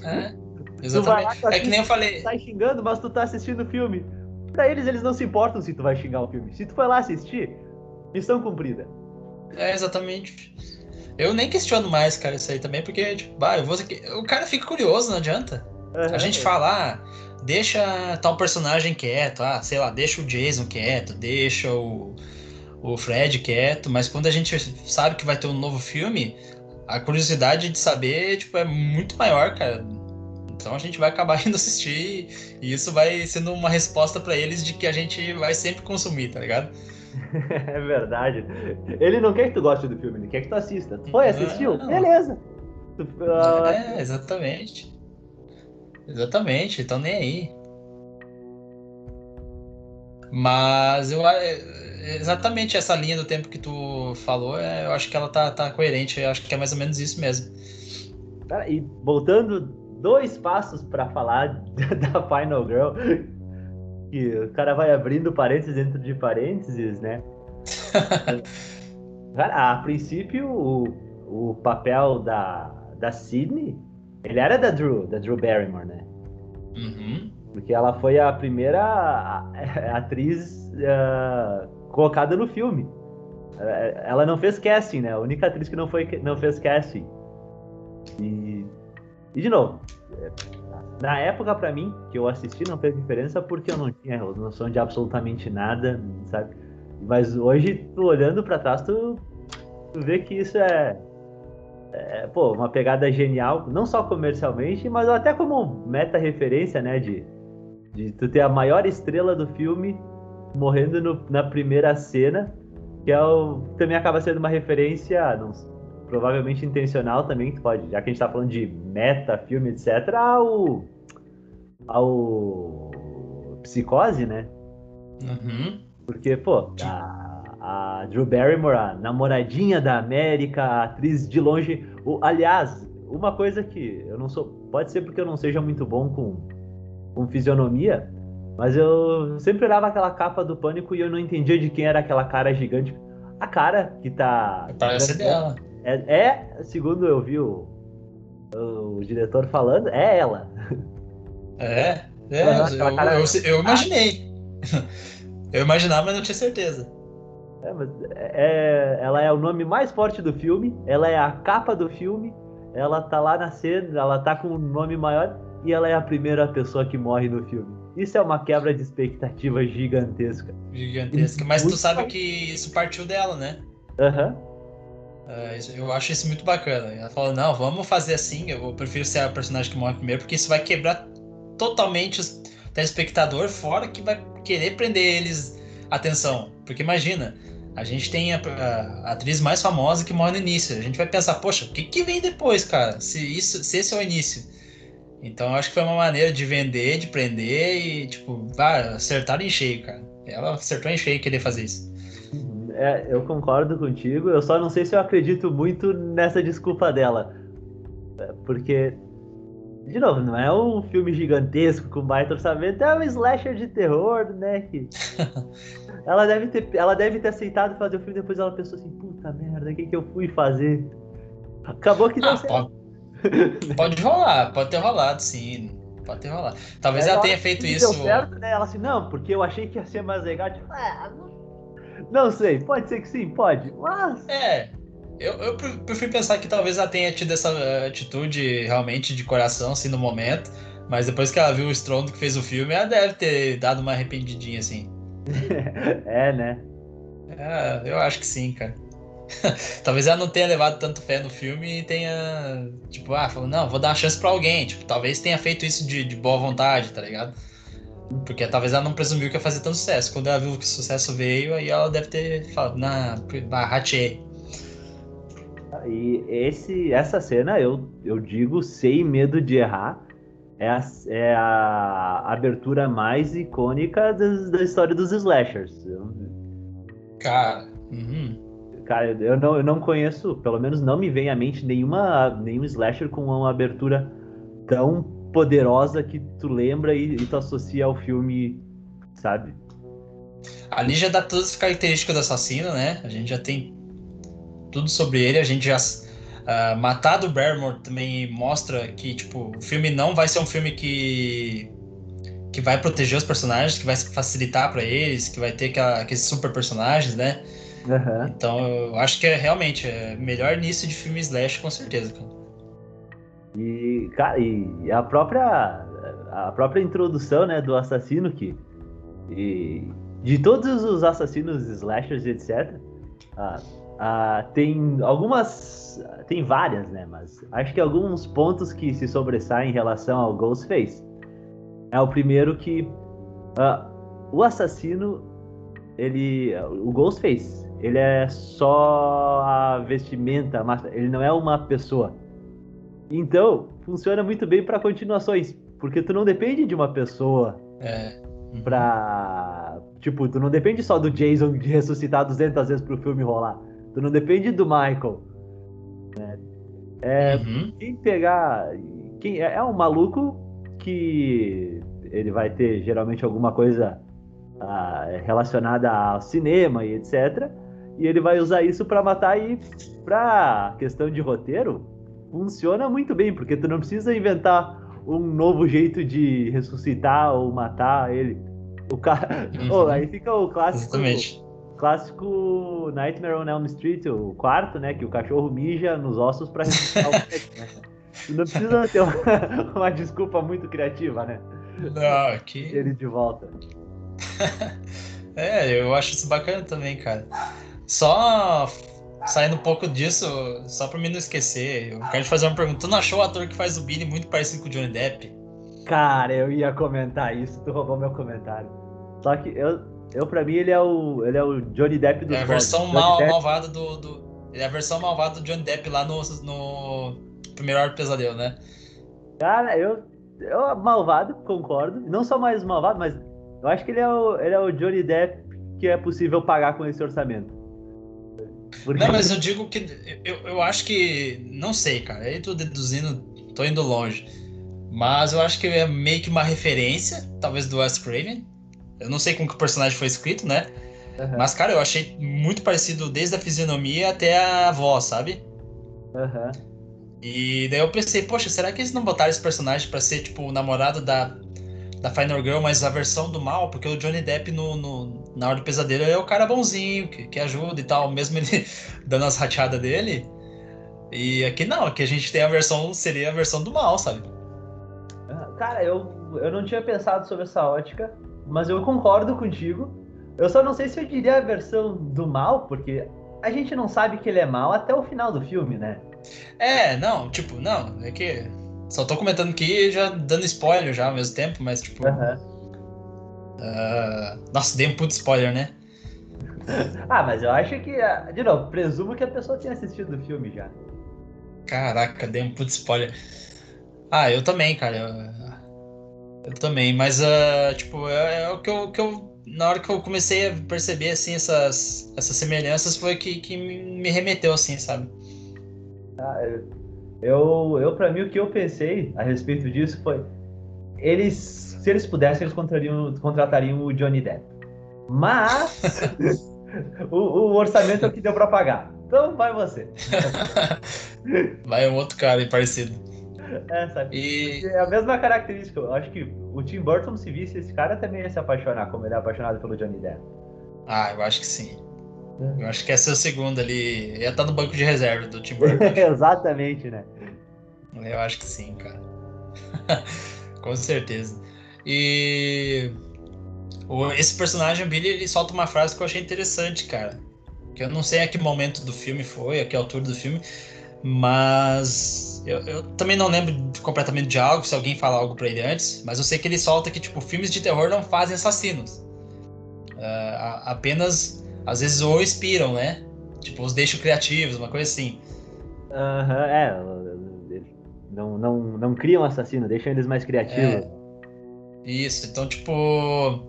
É, exatamente. Lá, é que nem eu falei. Tá xingando, mas tu tá assistindo o filme. Pra eles, eles não se importam se tu vai xingar o filme. Se tu foi lá assistir, missão cumprida. É, exatamente. Eu nem questiono mais, cara, isso aí também, porque, tipo, bah, eu vou... o cara fica curioso, não adianta. Uhum. A gente fala, ah, deixa tal personagem quieto, ah, sei lá, deixa o Jason quieto, deixa o, o Fred quieto, mas quando a gente sabe que vai ter um novo filme, a curiosidade de saber, tipo, é muito maior, cara. Então a gente vai acabar indo assistir e isso vai sendo uma resposta para eles de que a gente vai sempre consumir, tá ligado? é verdade. Ele não quer que tu goste do filme, ele quer que tu assista. Tu foi, assistiu? Não. Beleza. Uh... É, exatamente. Exatamente, então nem aí. Mas eu exatamente essa linha do tempo que tu falou, é, eu acho que ela tá, tá coerente, eu acho que é mais ou menos isso mesmo. e voltando dois passos para falar da Final Girl, que o cara vai abrindo parênteses dentro de parênteses, né? cara, a princípio, o, o papel da, da Sydney, ele era da Drew, da Drew Barrymore, né? Uhum. Porque ela foi a primeira atriz uh, colocada no filme. É, ela não fez casting, né? A única atriz que não, foi, não fez casting. E, e de novo, na época, para mim, que eu assisti, não fez diferença porque eu não tinha noção de absolutamente nada, sabe? Mas hoje, tu olhando para trás, tu, tu vê que isso é, é, pô, uma pegada genial, não só comercialmente, mas até como meta-referência, né? De, de tu ter a maior estrela do filme morrendo no, na primeira cena, que é o, também acaba sendo uma referência, não, provavelmente intencional também, que pode, já que a gente tá falando de meta, filme, etc., ao, ao Psicose, né? Uhum. Porque, pô, a, a, Drew Barrymore, a namoradinha da América, a atriz de longe. O, aliás, uma coisa que eu não sou. Pode ser porque eu não seja muito bom com, com fisionomia, mas eu sempre olhava aquela capa do pânico e eu não entendia de quem era aquela cara gigante. A cara que tá. Parece dela. É, é, segundo eu vi o, o, diretor falando, é ela. É, é, eu, cara... eu, eu, imaginei. eu imaginava, mas não tinha certeza. É, mas é, ela é o nome mais forte do filme, ela é a capa do filme, ela tá lá na cena, ela tá com um nome maior e ela é a primeira pessoa que morre no filme. Isso é uma quebra de expectativa gigantesca. Gigantesca. Mas tu sabe que isso partiu dela, né? Aham. Uhum. Uh, eu acho isso muito bacana. Ela falou, não, vamos fazer assim, eu prefiro ser a personagem que morre primeiro, porque isso vai quebrar totalmente o telespectador, fora que vai querer prender eles atenção. Porque imagina, a gente tem a, a, a, atriz mais famosa que morre no início. A gente vai pensar, poxa, o que, que vem depois, cara? Se, isso, se esse é o início. Então acho que foi uma maneira de vender, de prender e, tipo, acertar em cheio, cara. Ela acertou em cheio querer fazer isso. É, eu concordo contigo, eu só não sei se eu acredito muito nessa desculpa dela. É, porque, de novo, não é um filme gigantesco com baita orçamento, é um slasher de terror, né? Que... ela, deve ter, ela deve ter aceitado fazer o filme, depois ela pensou assim, puta merda, o que, que eu fui fazer? Acabou que deu ah, certo. Pode, rolar, pode ter rolado, sim. Pode ter rolado. Talvez é, ela tenha feito isso. Deu certo, né? Ela assim, não, porque eu achei que ia ser mais legal. Tipo, ah, não sei, pode ser que sim, pode, mas. É. Eu, eu prefiro pensar que talvez ela tenha tido essa atitude realmente de coração, assim, no momento. Mas depois que ela viu o Strondo que fez o filme, ela deve ter dado uma arrependidinha, assim. é, né? É, eu acho que sim, cara. talvez ela não tenha levado tanto fé no filme e tenha, tipo, ah, falou, não, vou dar uma chance pra alguém. Tipo, talvez tenha feito isso de, de boa vontade, tá ligado? Porque talvez ela não presumiu que ia fazer tanto sucesso. Quando ela viu que o sucesso veio, aí ela deve ter falado, na, ratei. E esse, essa cena, eu, eu digo sem medo de errar, é a, é a abertura mais icônica das, da história dos slashers. Cara, uhum. Cara, eu não, eu não conheço, pelo menos não me vem à mente nenhuma, nenhum slasher com uma abertura tão poderosa que tu lembra e, e tu associa ao filme, sabe? Ali já dá todas as características do assassino, né? A gente já tem tudo sobre ele, a gente já Uh, Matar do Barrymore também mostra que, tipo, o filme não vai ser um filme que que vai proteger os personagens, que vai facilitar para eles, que vai ter aqueles super personagens, né? Uhum. Então, eu acho que é realmente é melhor início de filme slash, com certeza. Cara. E, cara, e a própria a própria introdução, né, do assassino que e de todos os assassinos slashers etc, ah, ah, tem algumas. Tem várias, né? Mas acho que alguns pontos que se sobressaem em relação ao Ghostface. É o primeiro que uh, o assassino, ele. O Ghostface, ele é só a vestimenta, ele não é uma pessoa. Então, funciona muito bem para continuações. Porque tu não depende de uma pessoa é. Uhum. pra. Tipo, tu não depende só do Jason de ressuscitar 200 vezes pro filme rolar. Tu não depende do Michael. Né? É, uhum. Quem pegar. Quem, é, é um maluco que ele vai ter geralmente alguma coisa ah, relacionada ao cinema e etc. E ele vai usar isso para matar e pra questão de roteiro, funciona muito bem, porque tu não precisa inventar um novo jeito de ressuscitar ou matar ele. O cara. Uhum. Oh, aí fica o clássico. Clássico Nightmare on Elm Street, o quarto, né? Que o cachorro mija nos ossos pra ressuscitar o pet, né? Não precisa ter uma, uma, desculpa muito criativa, né? Não, que... Ele de volta. é, eu acho isso bacana também, cara. Só saindo um pouco disso, só pra mim não esquecer, eu quero te fazer uma pergunta. Tu não achou o ator que faz o Billy muito parecido com o Johnny Depp? Cara, eu ia comentar isso, tu roubou meu comentário. Só que eu, eu, pra mim, ele é o, ele é o Johnny Depp do É a versão mal, Depp... malvada do, do. É a versão malvada do Johnny Depp lá no, no primeiro Hora do Pesadelo, né? Cara, eu, eu malvado, concordo. Não só mais malvado, mas eu acho que ele é o, ele é o Johnny Depp que é possível pagar com esse orçamento. Porque... Não, mas eu digo que. Eu, eu acho que. Não sei, cara. Aí tô deduzindo, tô indo longe. Mas eu acho que é meio que uma referência, talvez, do Wes Craven. Eu não sei como que o personagem foi escrito, né? Uhum. Mas, cara, eu achei muito parecido desde a fisionomia até a voz, sabe? Uhum. E daí eu pensei, poxa, será que eles não botaram esse personagem para ser, tipo, o namorado da, da Final Girl, mas a versão do mal? Porque o Johnny Depp no, no na hora do pesadelo é o cara bonzinho, que, que ajuda e tal, mesmo ele dando as rateadas dele. E aqui não, aqui a gente tem a versão, seria a versão do mal, sabe? Cara, eu, eu não tinha pensado sobre essa ótica mas eu concordo contigo. Eu só não sei se eu diria a versão do mal, porque a gente não sabe que ele é mal até o final do filme, né? É, não, tipo, não, é que. Só tô comentando aqui já dando spoiler já ao mesmo tempo, mas tipo. Uh, nossa, dei um puto spoiler, né? ah, mas eu acho que. Ah, de novo, presumo que a pessoa tenha assistido o filme já. Caraca, dei um puto spoiler. Ah, eu também, cara. Eu eu também, mas uh, tipo, é, é, o que eu, que eu. Na hora que eu comecei a perceber assim, essas, essas semelhanças foi que, que me remeteu, assim, sabe? Ah, eu, eu, pra mim, o que eu pensei a respeito disso foi. Eles, se eles pudessem, eles contratariam, contratariam o Johnny Depp. Mas o, o, orçamento é o que deu pra pagar. Então vai você. vai um outro cara parecido. É, sabe? E... É a mesma característica. Eu acho que o Tim Burton, se visse esse cara, também ia se apaixonar, como ele é apaixonado pelo Johnny Depp. Ah, eu acho que sim. Eu acho que essa é o segundo ali. Ia estar no banco de reserva do Tim Burton. Exatamente, né? Eu acho que sim, cara. Com certeza. E esse personagem, Billy, ele solta uma frase que eu achei interessante, cara. que eu não sei a que momento do filme foi, a que altura do filme, mas eu, eu, também não lembro completamente de algo, se alguém fala algo pra ele antes, mas eu sei que ele solta que, tipo, filmes de terror não fazem assassinos. Uh, apenas, às vezes, ou inspiram, né? Tipo, os deixam criativos, uma coisa assim. Aham, uhum, é. Não, não, não criam assassino, deixam eles mais criativos. É. Isso, então, tipo.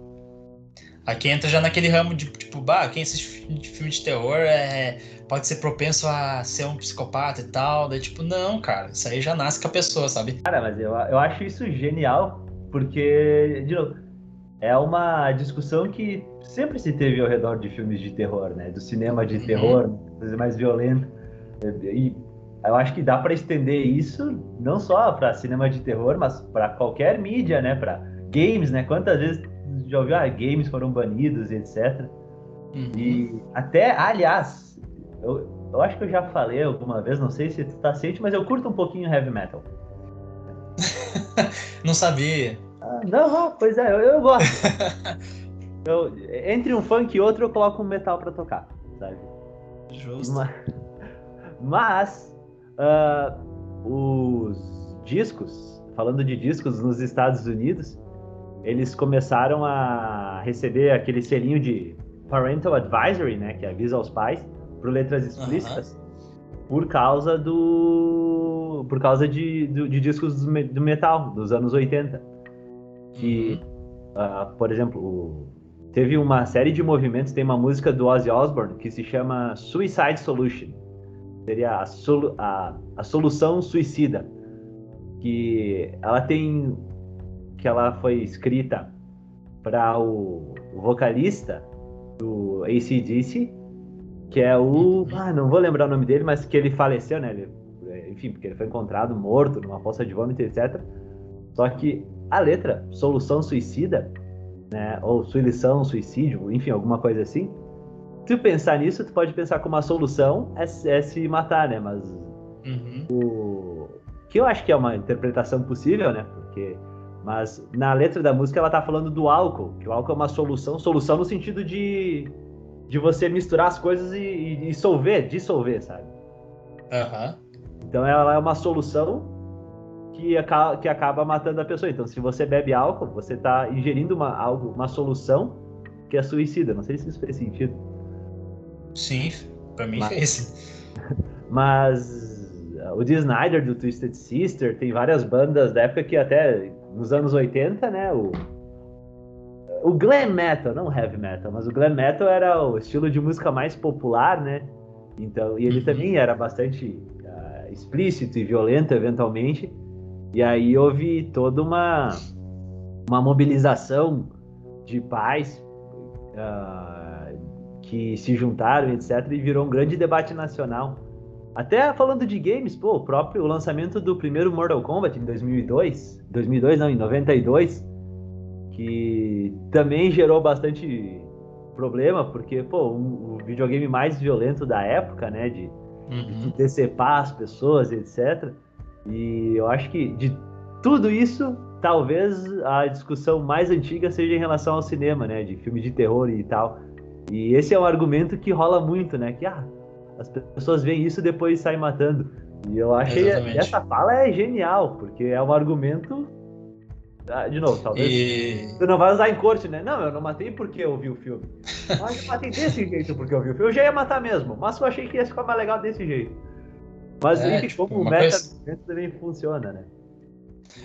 Aqui entra já naquele ramo de, tipo, bah, quem assiste filme de terror é, pode ser propenso a ser um psicopata e tal. Daí, tipo, não, cara, isso aí já nasce com a pessoa, sabe? Cara, mas eu, eu acho isso genial, porque, de novo, é uma discussão que sempre se teve ao redor de filmes de terror, né? Do cinema de uhum. terror, coisa mais violenta. E eu acho que dá para estender isso não só para cinema de terror, mas para qualquer mídia, né? Para games, né? Quantas vezes já ouviu, ah, games foram banidos e etc. Uhum. E até, aliás, eu, eu acho que eu já falei alguma vez, não sei se tu tá ciente, mas eu curto um pouquinho heavy metal. não sabia. Ah, não, pois é, eu, eu gosto. eu, entre um funk e outro, eu coloco um metal para tocar, sabe? Justo. Mas, mas uh, os discos, falando de discos nos Estados Unidos, eles começaram a receber aquele selinho de Parental Advisory, né, que avisa aos pais, por letras explícitas, por causa do por causa de, do, de discos do metal dos anos 80. Que, uhum. uh, por exemplo, teve uma série de movimentos, tem uma música do Ozzy Osbourne que se chama Suicide Solution. Seria a, solu a, a solução suicida. Que ela tem que ela foi escrita para o, vocalista do ACDC, que é o. Ah, não vou lembrar o nome dele, mas que ele faleceu, né? Ele, enfim, porque ele foi encontrado morto numa poça de vômito, etc. Só que a letra, solução suicida, né? Ou solução, suicídio, enfim, alguma coisa assim. Se tu pensar nisso, tu pode pensar como a solução é, é se matar, né? Mas uhum. o que eu acho que é uma interpretação possível, né? Porque mas na letra da música ela tá falando do álcool, que o álcool é uma solução, solução no sentido de, de você misturar as coisas e, e dissolver, dissolver, sabe? Uhum. Então ela é uma solução que acaba, que acaba matando a pessoa. Então se você bebe álcool, você tá ingerindo uma, algo, uma solução que é suicida. Não sei se isso fez sentido. Sim, pra mim Mas... fez. Mas o Dee Snyder do Twisted Sister tem várias bandas da época que até nos anos 80, né, o, o glam metal, não heavy metal, mas o glam metal era o estilo de música mais popular, né? Então, e ele uhum. também era bastante uh, explícito e violento eventualmente. E aí houve toda uma uma mobilização de pais uh, que se juntaram, etc, e virou um grande debate nacional. Até falando de games, pô, o próprio lançamento do primeiro Mortal Kombat em 2002, 2002 não, em 92, que também gerou bastante problema, porque, pô, o, videogame mais violento da época, né, de, uhum. de decepar as pessoas, etc. E eu acho que de tudo isso, talvez a discussão mais antiga seja em relação ao cinema, né, de filme de terror e tal. E esse é um argumento que rola muito, né, que, ah, as pessoas veem isso e depois saem matando. E eu achei Exatamente. essa fala é genial, porque é um argumento. Ah, de novo, talvez. E... Tu não vai usar em corte, né? Não, eu não matei porque eu vi o filme. Mas eu matei desse jeito porque eu vi o filme. Eu já ia matar mesmo, mas eu achei que ia ficar mais legal desse jeito. Mas é, enfim, tipo, como o meta coisa... também funciona, né?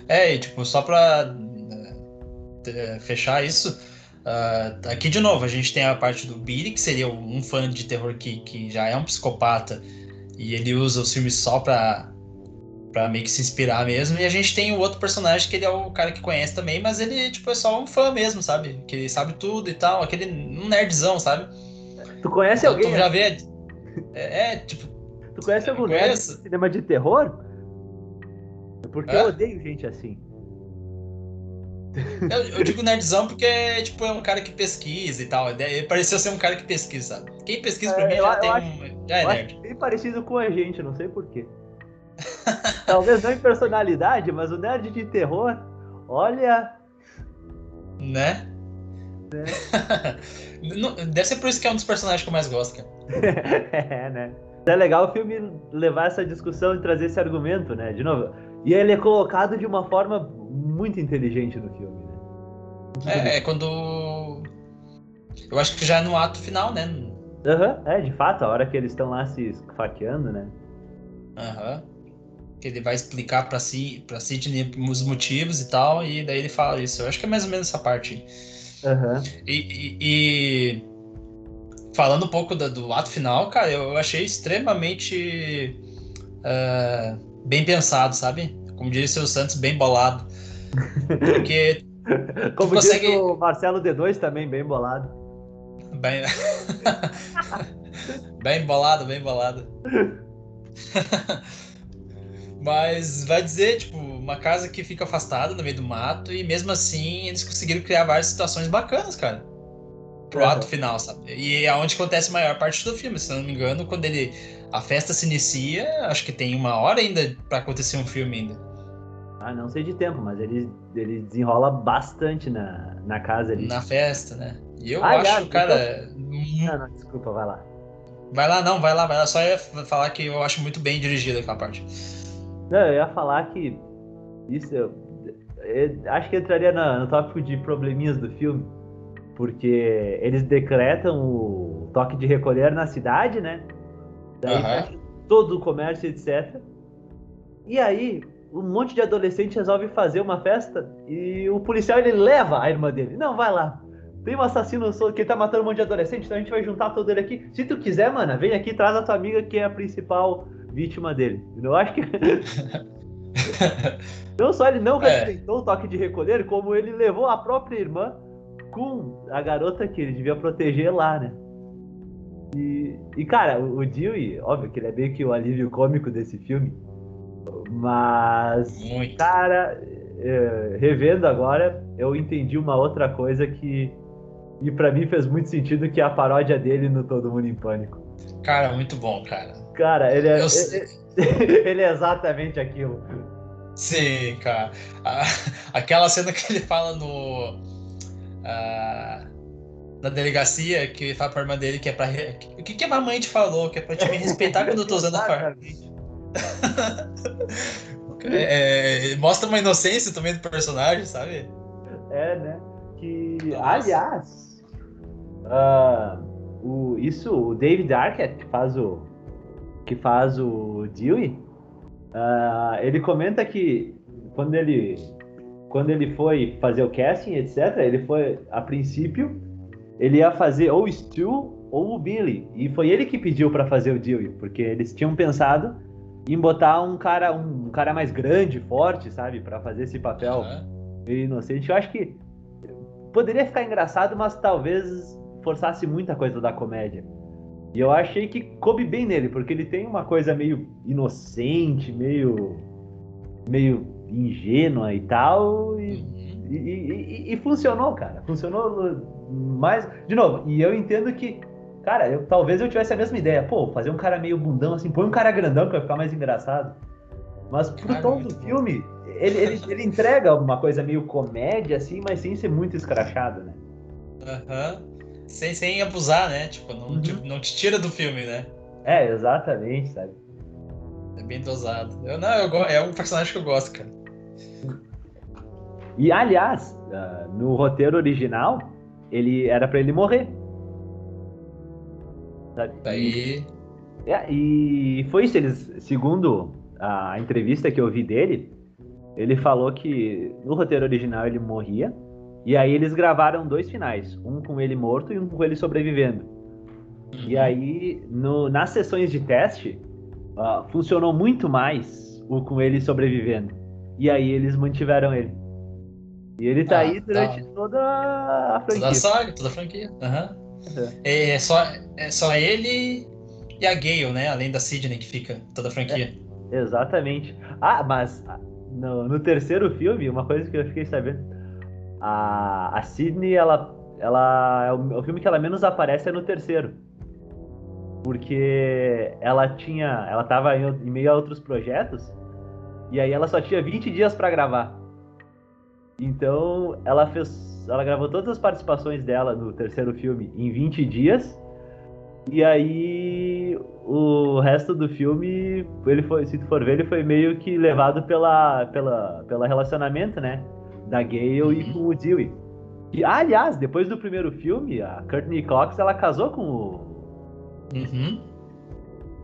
É, e tipo, só pra uh, fechar isso, Uh, aqui, de novo, a gente tem a parte do Billy, que seria um fã de terror que, que já é um psicopata e ele usa os filmes só pra, pra meio que se inspirar mesmo. E a gente tem o outro personagem que ele é o cara que conhece também, mas ele tipo, é só um fã mesmo, sabe? Que ele sabe tudo e tal, aquele um nerdzão, sabe? Tu conhece então, alguém? Tu já vê. É, é tipo. Tu conhece algum nerd de cinema de terror? Porque é? eu odeio gente assim. Eu, eu, digo nerdzão porque tipo, é um cara que pesquisa e tal. Ele pareceu ser um cara que pesquisa, sabe? Quem pesquisa pra é, mim já eu tem acho, um. Já é nerd. bem parecido com a gente, não sei porquê. Talvez não em personalidade, mas o nerd de terror, olha. Né? É. Deve ser por isso que é um dos personagens que eu mais gosto, cara. é, né? É legal o filme levar essa discussão e trazer esse argumento, né? De novo. E ele é colocado de uma forma muito inteligente no filme, né? É, é quando. Eu acho que já é no ato final, né? Aham, uhum, é, de fato, a hora que eles estão lá se esfaqueando, né? Aham. Uhum. Que ele vai explicar pra, si, pra Sidney os motivos e tal, e daí ele fala isso. Eu acho que é mais ou menos essa parte. Aham. Uhum. E, e, e, falando um pouco do, do, ato final, cara, eu achei extremamente uh, bem pensado, sabe? Como disse o Santos, bem bolado. Porque. Como consegue... disse o Marcelo D2 também, bem bolado. Bem. bem bolado, bem bolado. Mas vai dizer, tipo, uma casa que fica afastada no meio do mato e mesmo assim eles conseguiram criar várias situações bacanas, cara. Pro uhum. ato final, sabe? E é onde acontece a maior parte do filme, se não me engano, quando ele a festa se inicia, acho que tem uma hora ainda para acontecer um filme ainda. Ah, não sei de tempo, mas ele, ele desenrola bastante na, na casa ali. Na festa, né? E eu ah, acho, cara. Então... Não, não, desculpa, vai lá. Vai lá, não, vai lá, vai lá. Só ia falar que eu acho muito bem dirigido aquela parte. Não, eu ia falar que isso eu, eu acho que entraria no, no tópico de probleminhas do filme, porque eles decretam o toque de recolher na cidade, né? Daí uhum. todo o comércio, etc. E aí, um monte de adolescente resolve fazer uma festa e o policial ele leva a irmã dele. Não, vai lá. Tem um assassino que tá matando um monte de adolescente, então a gente vai juntar todo ele aqui. Se tu quiser, mano, vem aqui, traz a tua amiga que é a principal vítima dele. Eu acho que. não só ele não respeitou é. o toque de recolher, como ele levou a própria irmã com a garota que ele devia proteger lá, né? E, e cara, o, o Dewey, óbvio que ele é meio que o alívio cômico desse filme, mas, Muito. cara, é, revendo agora, eu entendi uma outra coisa que, e para mim fez muito sentido, que é a paródia dele no Todo Mundo em Pânico. Cara, muito bom, cara. Cara, ele é, ele, ele é exatamente aquilo. Sim, cara. aquela cena que ele fala no. Na delegacia, que fala pra irmã dele que é pra. O que, que a mamãe te falou? Que é pra te me respeitar quando eu tô usando a farda. é, é, mostra uma inocência também do personagem, sabe? É, né? Que, Nossa. aliás, uh, o, isso, o David Arquette, que faz o, que faz o Dewey, uh, ele comenta que quando ele quando ele foi fazer o casting, etc., ele foi, a princípio, ele ia fazer ou o Stu ou o Billy. E foi ele que pediu para fazer o Dewey, porque eles tinham pensado em botar um cara, um, cara mais grande, forte, sabe, para fazer esse papel uhum. meio inocente. Eu acho que poderia ficar engraçado, mas talvez forçasse muita coisa da comédia. E eu achei que coube bem nele, porque ele tem uma coisa meio inocente, meio. meio ingênua e tal. E, uhum. e, e, e funcionou, cara. Funcionou mais. De novo, e eu entendo que. Cara, eu, talvez eu tivesse a mesma ideia. Pô, fazer um cara meio bundão assim, põe um cara grandão que vai ficar mais engraçado. Mas pro cara, tom do filme, ele, ele, ele entrega uma coisa meio comédia, assim, mas sem ser muito escrachado, né? Aham. Uhum sem, sem abusar, né? Tipo, não, uhum. te, não te tira do filme, né? É, exatamente, sabe? É bem dosado. Eu, não, eu, é um personagem que eu gosto, cara. E aliás, uh, no roteiro original, ele era para ele morrer. Sabe? Daí. E, é, e foi isso, eles, segundo a entrevista que eu vi dele, ele falou que no roteiro original ele morria e aí eles gravaram dois finais, um com ele morto e um com ele sobrevivendo. E uhum. aí, no, nas sessões de teste, uh, funcionou muito mais o com ele sobrevivendo. E aí eles mantiveram ele. E ele tá ah, aí durante tá. toda a franquia. Toda a saga, toda a franquia. Uhum. Uhum. É, só, é só ele e a Gale, né? Além da Sidney que fica toda a franquia. É, exatamente. Ah, mas no, no terceiro filme, uma coisa que eu fiquei sabendo a, a Sidney, ela, ela é o, é o, filme que ela menos aparece é no terceiro. Porque ela tinha. Ela tava em, em meio a outros projetos. E aí ela só tinha 20 dias para gravar. Então ela fez. Ela gravou todas as participações dela no terceiro filme em 20 dias. E aí o resto do filme, ele foi, se tu for ver, ele foi meio que levado pela, pela, pela relacionamento, né? Da Gale uhum. e com o Dewey. E, aliás, depois do primeiro filme, a Courtney Cox, ela casou com o... Uhum.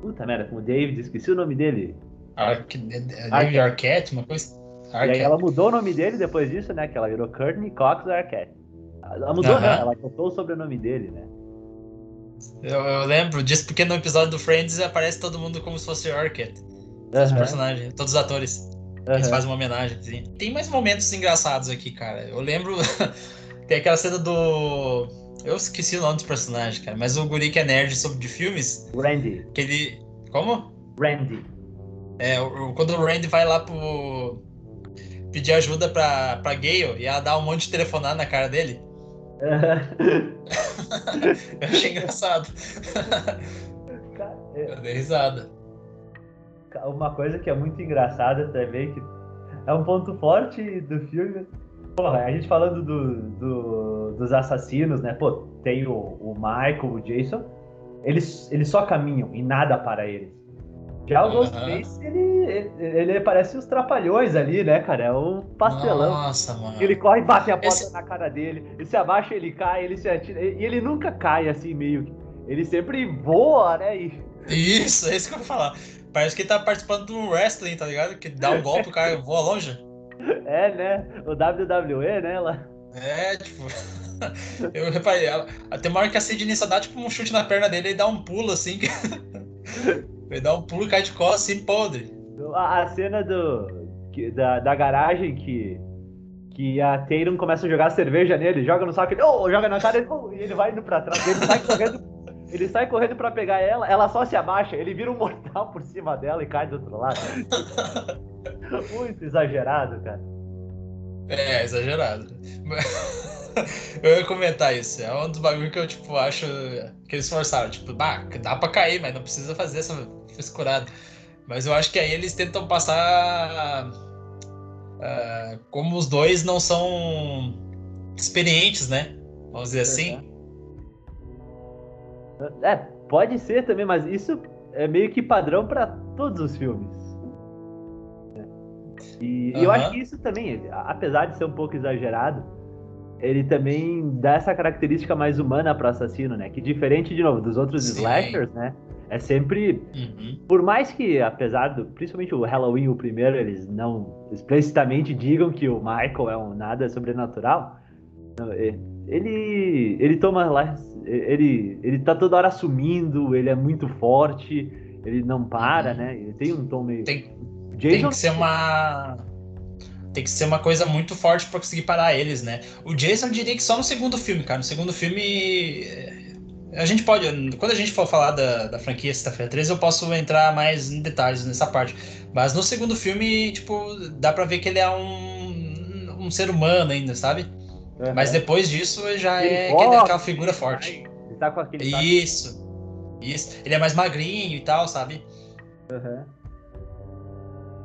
Puta merda, com o David, esqueci o nome dele. Ar David Arquette, uma coisa... Arquette. E ela mudou o nome dele depois disso, né? Que ela virou Courtney Cox Arquette. Ela mudou, uhum. né? Ela contou o sobrenome dele, né? Eu, eu, lembro disso porque no episódio do Friends aparece todo mundo como se fosse Arquette. Uhum. Os personagens, todos os atores. Uhum. Eles fazem uma homenagem. Assim. Tem mais momentos engraçados aqui, cara. Eu lembro. tem aquela cena do. Eu esqueci o nome dos personagens, cara. Mas o guri que é nerd sobre de filmes. Randy. Que ele. Como? Randy. É, quando o Randy vai lá pro. pedir ajuda pra, pra Gale e ela dá um monte de telefonar na cara dele. eu achei engraçado. eu dei risada. Uma coisa que é muito engraçada também, que é um ponto forte do filme. Porra, a gente falando do, do, dos assassinos, né? Pô, tem o, o Michael, o Jason. Eles, eles só caminham e nada para eles. Já o Ghostface, ele, ele, ele, parece os trapalhões ali, né, cara? É um pastelão. Nossa, mano. Ele corre e bate a porta Esse... na cara dele. Ele se abaixa, ele cai, ele se atira. E ele nunca cai assim, meio que. Ele sempre voa, né? E... Isso, é isso que eu vou falar. Parece que ele tá participando do wrestling, tá ligado? Que dá um golpe, o cara voa longe. É, né? O WWE, né? Lá. É, tipo. Eu reparei, tem uma hora que a Sidney só dá tipo um chute na perna dele e dá um pulo assim. Ele dá um pulo e cai de costas assim, podre. A, a cena do, que, da, da garagem que, que a Tatum começa a jogar cerveja nele, joga no saco, ele oh, joga na cara oh, e ele vai indo pra trás, ele sai correndo, ele sai correndo pra pegar ela, ela só se abaixa, ele vira um mortal por cima dela e cai do outro lado. Muito exagerado, cara. É, exagerado. eu ia comentar isso. É um dos bagulhos que eu, tipo, acho que eles forçaram. Tipo, bah, dá pra cair, mas não precisa fazer essa frescurado. Mas eu acho que aí eles tentam passar. Uh, como os dois não são experientes, né? Vamos dizer assim. É, pode ser também, mas isso é meio que padrão para todos os filmes. E, uhum. eu acho que isso também, apesar de ser um pouco exagerado, ele também dá essa característica mais humana para o assassino, né? Que diferente, de novo, dos outros Sim. slashers, né? É sempre. Uhum. Por mais que, apesar do. Principalmente o Halloween, o primeiro, eles não explicitamente digam que o Michael é um nada sobrenatural. Ele. Ele toma lá. Ele, ele tá toda hora sumindo, ele é muito forte, ele não para, uhum. né? Ele tem um tom meio. Tem, Jason... tem que ser uma. Tem que ser uma coisa muito forte para conseguir parar eles, né? O Jason eu diria que só no segundo filme, cara. No segundo filme a gente pode, quando a gente for falar da, da franquia Sexta-feira 13, eu posso entrar mais em detalhes nessa parte. Mas no segundo filme, tipo, dá pra ver que ele é um, um ser humano ainda, sabe? Uhum. Mas depois disso já ele é aquele, aquela figura forte. Ele tá com aquele Isso. Isso. Ele é mais magrinho e tal, sabe? Uhum.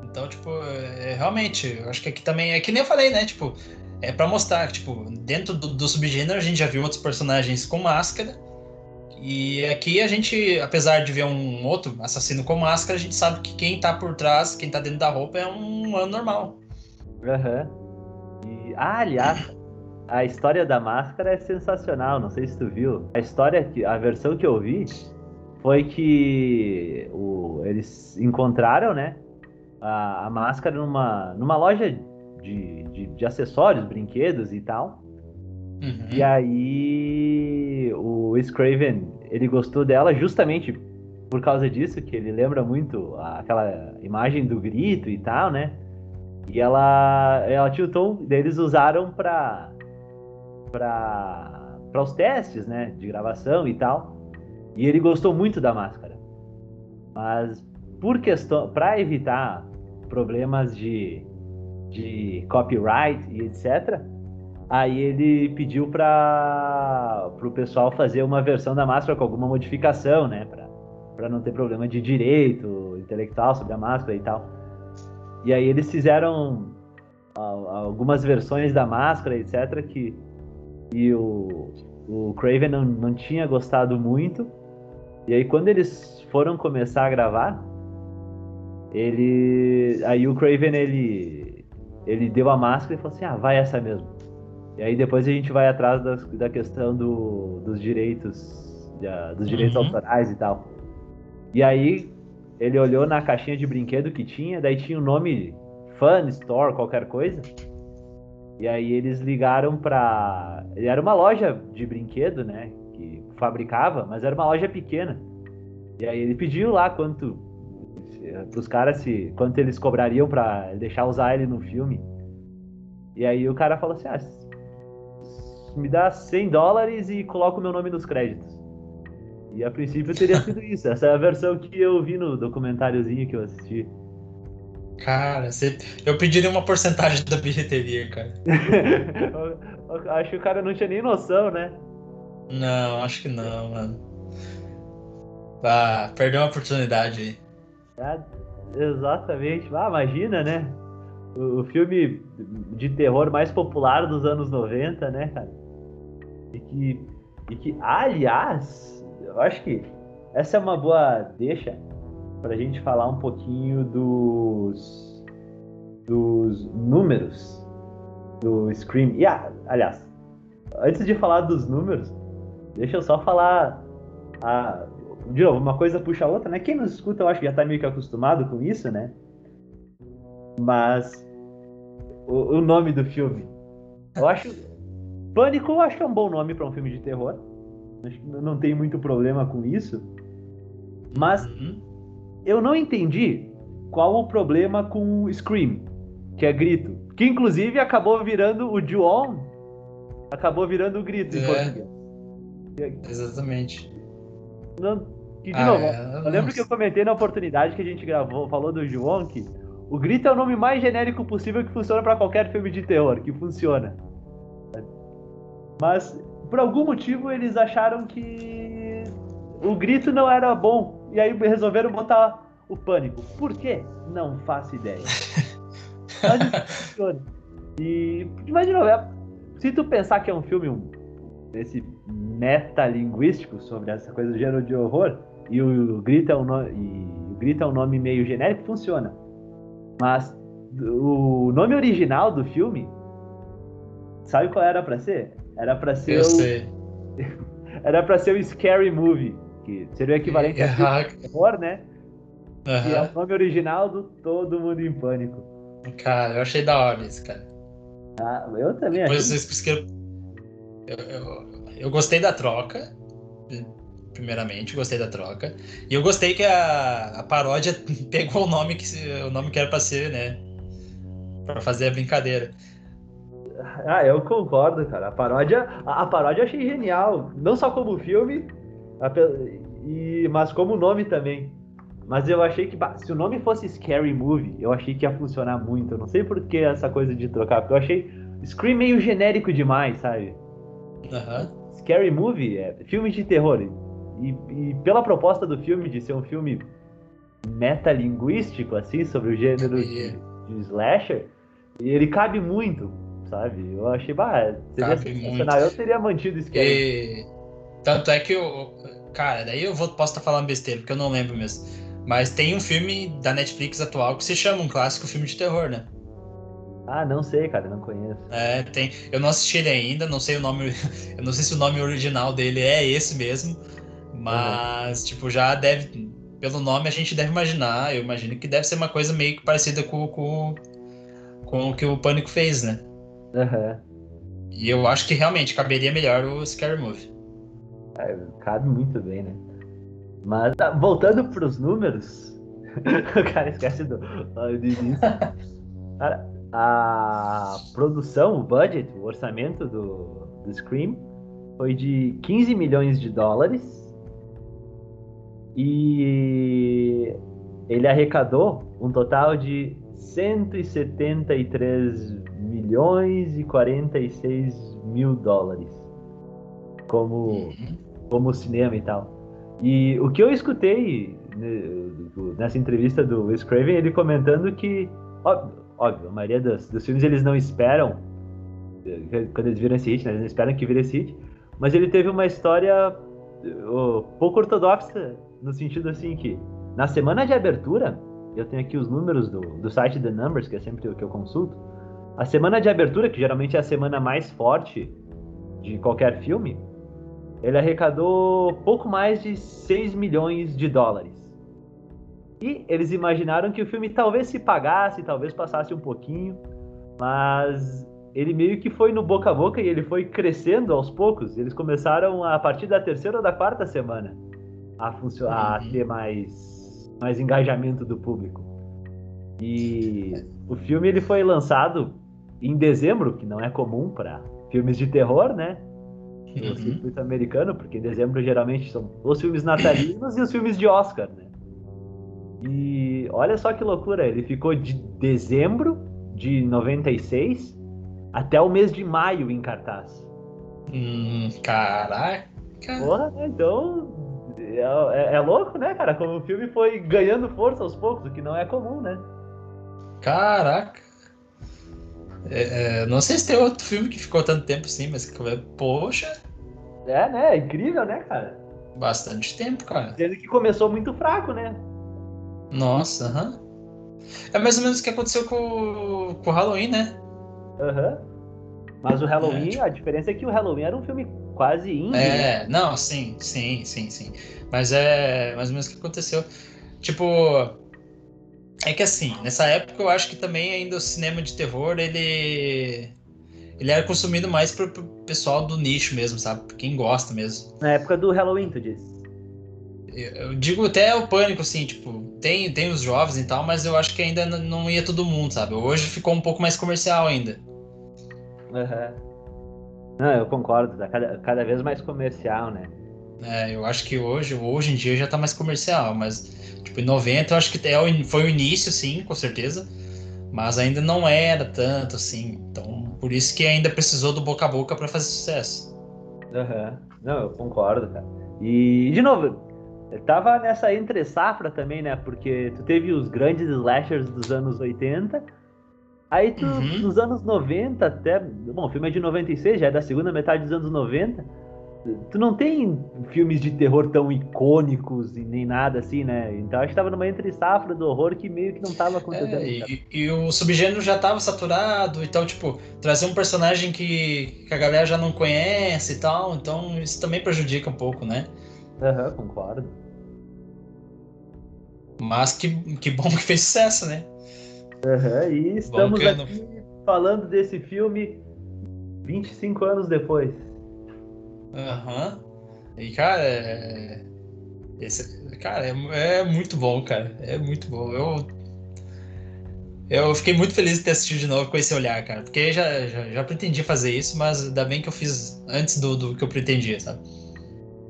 Então, tipo, é, realmente, eu acho que aqui também. É que nem eu falei, né? Tipo, é para mostrar, tipo, dentro do, do subgênero a gente já viu outros personagens com máscara e aqui a gente, apesar de ver um outro assassino com máscara, a gente sabe que quem tá por trás, quem tá dentro da roupa é um humano normal. Aham. Uhum. E, ah, aliás, a história da máscara é sensacional, não sei se tu viu. A história, que, a versão que eu vi foi que o, eles encontraram, né, a, a máscara numa, numa loja de, de, de acessórios, brinquedos e tal. Uhum. E aí o Scraven, ele gostou dela justamente por causa disso, que ele lembra muito aquela imagem do grito e tal, né? E ela, ela o tom, eles usaram para para para os testes, né, de gravação e tal. E ele gostou muito da máscara. Mas por questão, para evitar problemas de de copyright e etc, Aí ele pediu para o pessoal fazer uma versão da máscara com alguma modificação, né? Para não ter problema de direito intelectual sobre a máscara e tal. E aí eles fizeram algumas versões da máscara, etc. Que e o, o Craven não, não tinha gostado muito. E aí quando eles foram começar a gravar, ele. Aí o Craven ele. Ele deu a máscara e falou assim, ah, vai essa mesmo. E aí depois a gente vai atrás das, da questão do, dos direitos. dos direitos uhum. autorais e tal. E aí ele olhou na caixinha de brinquedo que tinha, daí tinha o nome Fun Store, qualquer coisa. E aí eles ligaram pra. Era uma loja de brinquedo, né? Que fabricava, mas era uma loja pequena. E aí ele pediu lá quanto pros caras se quanto eles cobrariam para deixar usar ele no filme. E aí o cara falou assim: ah, me dá 100 dólares e coloca o meu nome nos créditos. E a princípio teria sido isso. Essa é a versão que eu vi no documentáriozinho que eu assisti. Cara, você... eu pediria uma porcentagem da bilheteria, cara. acho que o cara não tinha nem noção, né? Não, acho que não, mano. Ah, perdeu uma oportunidade aí. É, exatamente. Ah, imagina, né? O, o, filme de terror mais popular dos anos 90, né, cara? E que, e que aliás, eu acho que essa é uma boa deixa pra gente falar um pouquinho dos, dos números do Scream. E, ah, aliás, antes de falar dos números, deixa eu só falar a, de novo, uma coisa puxa a outra, né? Quem nos escuta, eu acho que já tá meio que acostumado com isso, né? Mas o, o nome do filme. Eu acho. Pânico eu acho que é um bom nome para um filme de terror. Acho que não tem muito problema com isso. Mas uhum. eu não entendi qual o problema com Scream, que é grito. Que inclusive acabou virando o Juon, acabou virando o grito é. em português. Exatamente. Não, que, de ah, novo, é, eu lembro que eu comentei na oportunidade que a gente gravou, falou do João que o grito é o nome mais genérico possível que funciona para qualquer filme de terror, que funciona. Mas, por algum motivo, eles acharam que o grito não era bom. E aí resolveram botar o pânico. Por quê? Não faço ideia. Mas funciona. E, de novo, é, se tu pensar que é um filme um, esse metalinguístico sobre essa coisa do gênero de horror, e o Grita é um nome, e o Grita é um nome meio genérico, funciona. Mas o nome original do filme, sabe qual era para ser? Era para ser Eu o sei. era para ser o Scary Movie, que seria o equivalente a terror, né? Uhum. Que é o nome original do Todo Mundo em Pânico. Cara, eu achei da hora isso, cara. Ah, eu também Depois achei. Vocês eu, eu, eu gostei da troca primeiramente, gostei da troca. E eu gostei que a, a paródia pegou o nome que o nome que era para ser, né? Para fazer a brincadeira. Ah, eu concordo, cara. A paródia, a, a paródia eu achei genial, não só como filme, a, e, mas como nome também. Mas eu achei que se o nome fosse Scary Movie, eu achei que ia funcionar muito. Eu não sei por que essa coisa de trocar, porque eu achei Scream meio genérico demais, sabe? Uhum. Scary Movie é filme de terror. E, e, pela proposta do filme de ser um filme metalinguístico, assim, sobre o gênero de, de slasher, ele cabe muito, sabe? Eu achei, bah, seria sensacional. Eu teria mantido isso. E... Tanto é que eu. Cara, daí eu vou, posso estar falando besteira, porque eu não lembro mesmo. Mas tem um filme da Netflix atual que se chama um clássico filme de terror, né? Ah, não sei, cara, não conheço. É, tem. Eu não assisti ele ainda, não sei o nome. Eu não sei se o nome original dele é esse mesmo. Mas, uhum. tipo, já deve. Pelo nome a gente deve imaginar. Eu imagino que deve ser uma coisa meio que parecida com, com, com o que o Pânico fez, né? Uhum. E eu acho que realmente caberia melhor o Scary Movie. É, cabe muito bem, né? Mas tá, voltando pros números. o cara esquece do, do início. Cara, a produção, o budget, o orçamento do, do Scream foi de 15 milhões de dólares e ele arrecadou um total de 173 milhões e 46 mil dólares como, uhum. como cinema e tal. E o que eu escutei né, nessa entrevista do Wes Craven, ele comentando que, óbvio, óbvio a maioria dos, dos, filmes eles não esperam, quando eles viram esse hit, né, eles não esperam que vire esse hit, mas ele teve uma história uh, pouco ortodoxa no sentido assim que na semana de abertura, eu tenho aqui os números do, do site The Numbers, que é sempre o que eu consulto. A semana de abertura, que geralmente é a semana mais forte de qualquer filme, ele arrecadou pouco mais de 6 milhões de dólares. E eles imaginaram que o filme talvez se pagasse, talvez passasse um pouquinho, mas ele meio que foi no boca a boca e ele foi crescendo aos poucos. Eles começaram a partir da terceira ou da quarta semana a, a uhum. ter mais, mais engajamento do público. E o filme ele foi lançado em dezembro, que não é comum para filmes de terror, né? No uhum. circuito americano, porque em dezembro geralmente são os filmes natalinos e os filmes de Oscar, né? E olha só que loucura, ele ficou de dezembro de 96 até o mês de maio em cartaz. Hum, caraca! Porra, né? então é, é, é, louco, né, cara? Como o filme foi ganhando força aos poucos, o que não é comum, né? Caraca! É, é, não sei se tem outro filme que ficou tanto tempo assim, mas poxa. É, né? É incrível, né, cara? Bastante tempo, cara. Sendo que começou muito fraco, né? Nossa, aham. Uh -huh. É mais ou menos o que aconteceu com, com o Halloween, né? Aham. Uhum. Mas o Halloween, é, tipo... a diferença é que o Halloween era um filme quase indie. É, né? não, sim, sim, sim, sim. Mas é mais ou menos o que aconteceu. Tipo, é que assim, nessa época eu acho que também ainda o cinema de terror, ele ele era consumido mais pro, pro pessoal do nicho mesmo, sabe? Por quem gosta mesmo. Na época do Halloween, tu disse? Eu digo até o pânico, assim, tipo, tem, tem os jovens e tal, mas eu acho que ainda não ia todo mundo, sabe? Hoje ficou um pouco mais comercial ainda. Uhum. Não, eu concordo, tá cada, cada vez mais comercial, né? É, eu acho que hoje, hoje em dia já tá mais comercial, mas tipo, em 90 eu acho que é, foi o início, sim, com certeza. Mas ainda não era tanto assim. Então, por isso que ainda precisou do boca a boca para fazer sucesso. Uhum. Não, eu concordo, cara. E, de novo, tava nessa entre safra também, né? Porque tu teve os grandes slashers dos anos 80 Aí tu, uhum. nos anos 90 até. Bom, o filme é de 96, já é da segunda metade dos anos 90. Tu não tem filmes de terror tão icônicos e nem nada assim, né? Então acho que tava numa entre safra do horror que meio que não tava acontecendo. É, e, e, o subgênero já tava saturado, então, tipo, trazer um personagem que, que a galera já não conhece e tal, então isso também prejudica um pouco, né? Aham, uhum, concordo. Mas que, que bom que fez sucesso, né? Uhum, e estamos aqui falando desse filme 25 anos depois. Aham. Uhum. E, cara, é... Esse, cara, é, é, muito bom, cara. É muito bom. Eu, eu fiquei muito feliz de ter assistido de novo com esse olhar, cara. Porque já, já, já pretendia fazer isso, mas ainda bem que eu fiz antes do, do que eu pretendia, sabe?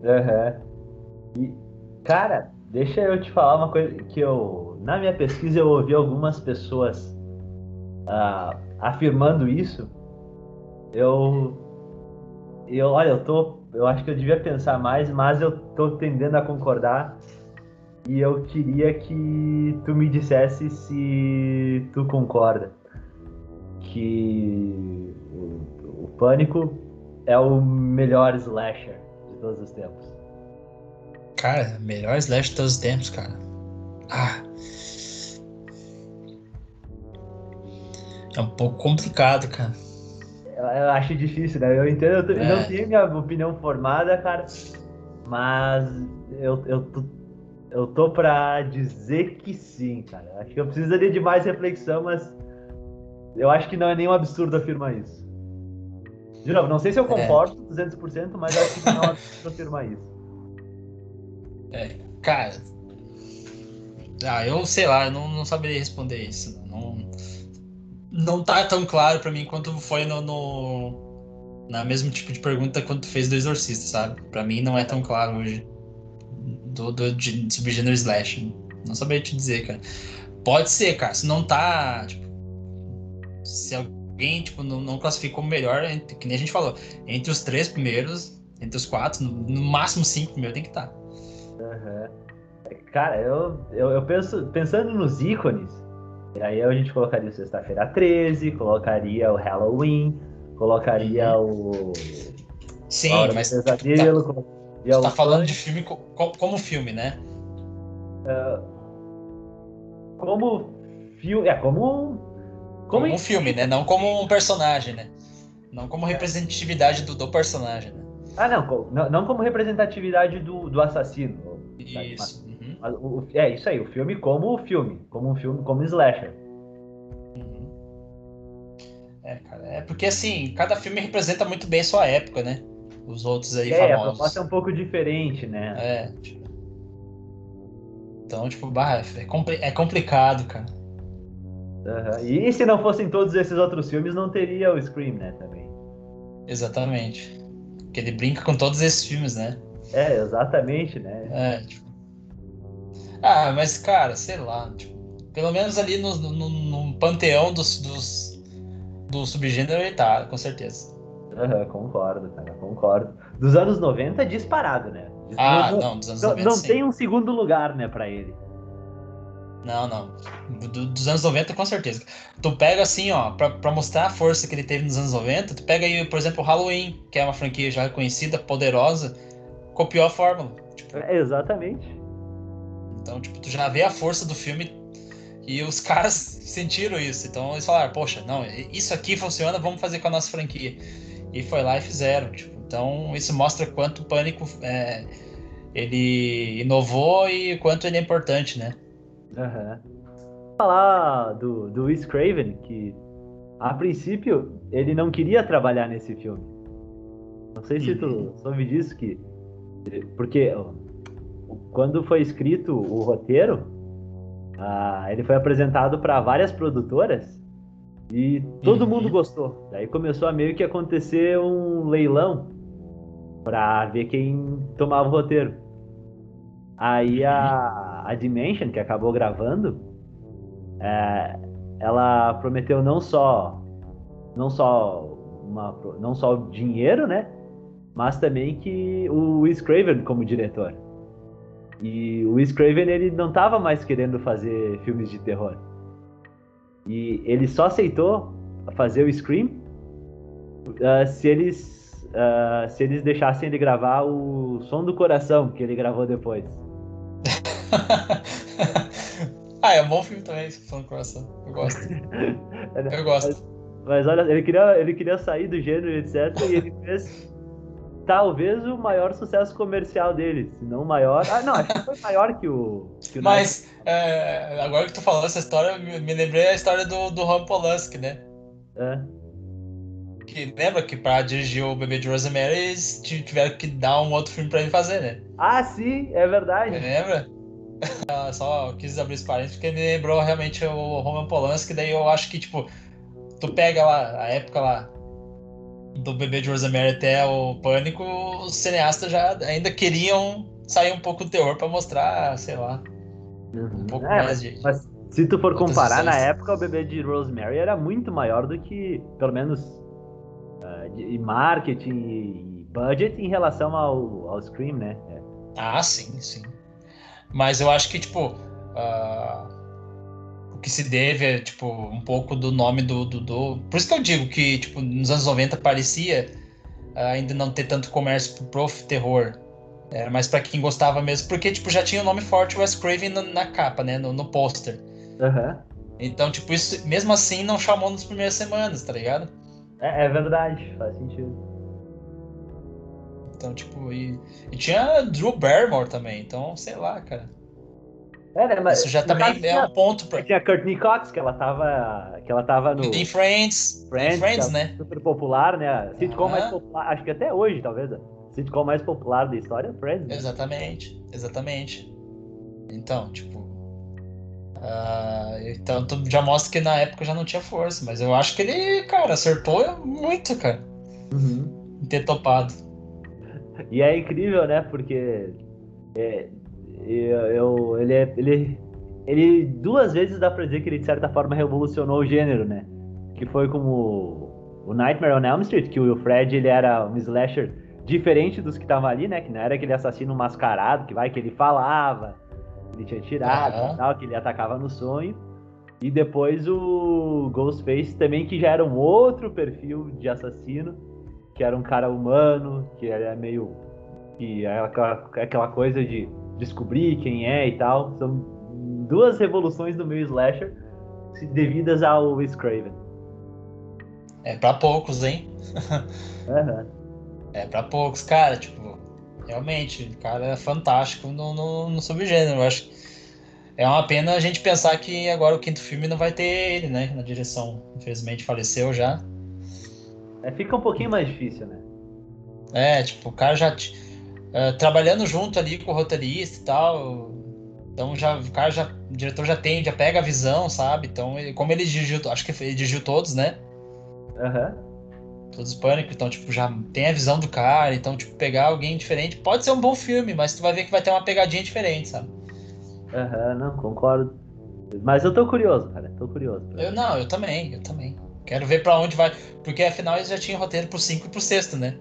Aham. Uhum. E, cara, deixa eu te falar uma coisa que eu na minha pesquisa eu ouvi algumas pessoas uh, afirmando isso. Eu, eu, olha, eu tô, eu acho que eu devia pensar mais, mas eu tô tendendo a concordar e eu queria que tu me dissesse se tu concorda que o, Pânico é o melhor slasher de todos os tempos. Cara, melhor slasher de todos os tempos, cara. Ah, É um pouco complicado, cara. Eu, acho difícil, né? Eu entendo, eu é. não tenho minha opinião formada, cara, mas eu, eu, tô, eu tô pra dizer que sim, cara. Acho que eu precisaria de mais reflexão, mas eu acho que não é nenhum absurdo afirmar isso. De novo, não sei se eu é. concordo é. 200%, mas acho que não é um absurdo afirmar isso. É, cara. Ah, eu sei lá, eu não, não saberia responder isso. Não, não tá tão claro para mim quanto foi no, no, na mesmo tipo de pergunta quando tu fez do Exorcista, sabe? Para mim não é tão claro hoje do, do de subgênero slash. Não saberia te dizer, cara. Pode ser, cara. Se não tá, tipo, se alguém tipo não, não classificou melhor, que nem a gente falou, entre os três primeiros, entre os quatro, no, no máximo cinco primeiros tem que estar. Tá. Uhum. Cara, eu, eu, eu penso pensando nos ícones aí a gente colocaria o Sexta-feira 13, colocaria o Halloween, colocaria uhum. o. Sim, mas. Pesadelo, E Você tá falando de filme co como filme, né? Uh, como filme. É, como. Como, como um filme, né? Não como um personagem, né? Não como representatividade do, do personagem, né? Ah, não, não, não como representatividade do, do assassino. Isso. O, é isso aí, o filme como filme, como um filme, como slasher. Uhum. É, cara, é porque assim, cada filme representa muito bem sua época, né? Os outros aí é, famosos. É, a proposta é um pouco diferente, né? É, tipo... Então, tipo, bah, é, compli é complicado, cara. Uhum. E se não fossem todos esses outros filmes, não teria o Scream, né, também. Exatamente. Porque ele brinca com todos esses filmes, né? É, exatamente, né? É, tipo... Ah, mas, cara, sei lá, tipo, pelo menos ali no, no, no panteão dos, dos, do subgênero ele tá, com certeza. Uhum, concordo, cara, concordo. Dos anos 90 disparado, né? Ah, não, não dos anos 90 Não, não tem um segundo lugar, né, pra ele. Não, não. Do, dos anos 90, com certeza. Tu pega assim, ó, pra, pra, mostrar a força que ele teve nos anos 90, tu pega aí, por exemplo, o Halloween, que é uma franquia já reconhecida, poderosa, copiou a fórmula. Tipo, é, exatamente. Então, tipo, tu já vê a força do filme e os caras sentiram isso. Então eles falaram, poxa, não, isso aqui funciona, vamos fazer com a nossa franquia. E foi lá e fizeram. Tipo, então isso mostra quanto o Pânico é, ele inovou e quanto ele é importante, né? Uhum. Falar do, do Wes Craven, que a princípio ele não queria trabalhar nesse filme. Não sei se tu uhum. soube disso, que. Porque quando foi escrito o roteiro, ah, ele foi apresentado para várias produtoras e todo uhum. mundo gostou. Daí começou a meio que acontecer um leilão para ver quem tomava o roteiro. Aí a, a Dimension, que acabou gravando, é, ela prometeu não só não só uma, não só o dinheiro, né? Mas também que o Wes Craven como diretor. E o Wes Craven ele não estava mais querendo fazer filmes de terror. E ele só aceitou fazer o Scream uh, se eles uh, se eles deixassem ele gravar o Som do Coração que ele gravou depois. ah, é um bom filme também, esse Som do Coração. Eu gosto. Eu gosto. Mas, mas, olha, ele queria, ele queria sair do gênero, etc. E ele fez talvez o maior sucesso comercial dele, se não o maior. Ah, não, acho que foi maior que o. Que o Mas, é, agora que tu falou essa história, me, me lembrei a história do, do Ron Polanski, né? É. Que lembra que pra dirigir o Bebê de Rosemary eles tiveram que dar um outro filme pra ele fazer, né? Ah, sim, é verdade. Lembra? Só quis abrir esse parênteses porque me lembrou realmente o Roman Polanski, daí eu acho que, tipo, tu pega lá, a época lá, do Bebê de Rosemary até o Pânico, os cineastas já ainda queriam sair um pouco do terror para mostrar, sei lá, um pouco é, mais de. Mas se tu for comparar, na época o Bebê de Rosemary era muito maior do que, pelo menos, uh, de marketing e budget em relação ao, ao Scream, né? É. Ah, sim, sim. Mas eu acho que, tipo, uh, o que se deve é, tipo, um pouco do nome do, do, do, Por isso que eu digo que, tipo, nos anos 90 parecia uh, ainda não ter tanto comércio pro prof terror. Era mais para quem gostava mesmo, porque, tipo, já tinha o nome forte Wes Craven na, na capa, né? No, no pôster. Uhum. Então, tipo, isso mesmo assim não chamou nas primeiras semanas, tá ligado? É, é verdade, faz sentido. Então, tipo, e, e tinha Drew Barrymore também, então, sei lá, cara. É, né, mas Isso já também é tinha, um ponto pra. Tinha a Courtney Cox, que ela tava. Que ela tava no. Tem Friends. Friends, Friends né? Super popular, né? Sitcom mais popular. Acho que até hoje, talvez. Sitcom mais popular da história é Friends. Né? Exatamente. Exatamente. Então, tipo. Uh, então tu já mostra que na época já não tinha força, mas eu acho que ele, cara, acertou muito, cara. Uhum. Em ter topado. E é incrível, né? Porque é, eu, eu, ele, é, ele, ele duas vezes dá pra dizer que ele de certa forma revolucionou o gênero, né? Que foi como o Nightmare on Elm Street, que o Fred ele era um slasher diferente dos que estavam ali, né? Que não era aquele assassino mascarado, que vai que ele falava, ele tinha tirado uhum. e tal, que ele atacava no sonho. E depois o Ghostface também, que já era um outro perfil de assassino, que era um cara humano, que era meio que é aquela, é aquela coisa de descobrir quem é e tal. São duas revoluções do meu slasher devidas ao Wes Craven. É pra poucos, hein? Uhum. É pra poucos, cara, tipo, realmente, o cara é fantástico no, no, no subgênero. Eu acho é uma pena a gente pensar que agora o quinto filme não vai ter ele, né, na direção. Infelizmente faleceu já. É, fica um pouquinho mais difícil, né? É, tipo, o cara já. Uh, trabalhando junto ali com o roteirista e tal. Então já, o cara já. O diretor já tem, já pega a visão, sabe? Então, ele, como ele dirigiu, acho que ele dirigiu todos, né? Aham. Uhum. Todos os pânicos, então, tipo, já tem a visão do cara, então, tipo, pegar alguém diferente. Pode ser um bom filme, mas tu vai ver que vai ter uma pegadinha diferente, sabe? Aham, uhum, não, concordo. Mas eu tô curioso, cara. Tô curioso. Eu não, eu também, eu também. Quero ver para onde vai. Porque afinal eles já tinham roteiro pro 5 e pro sexto, né?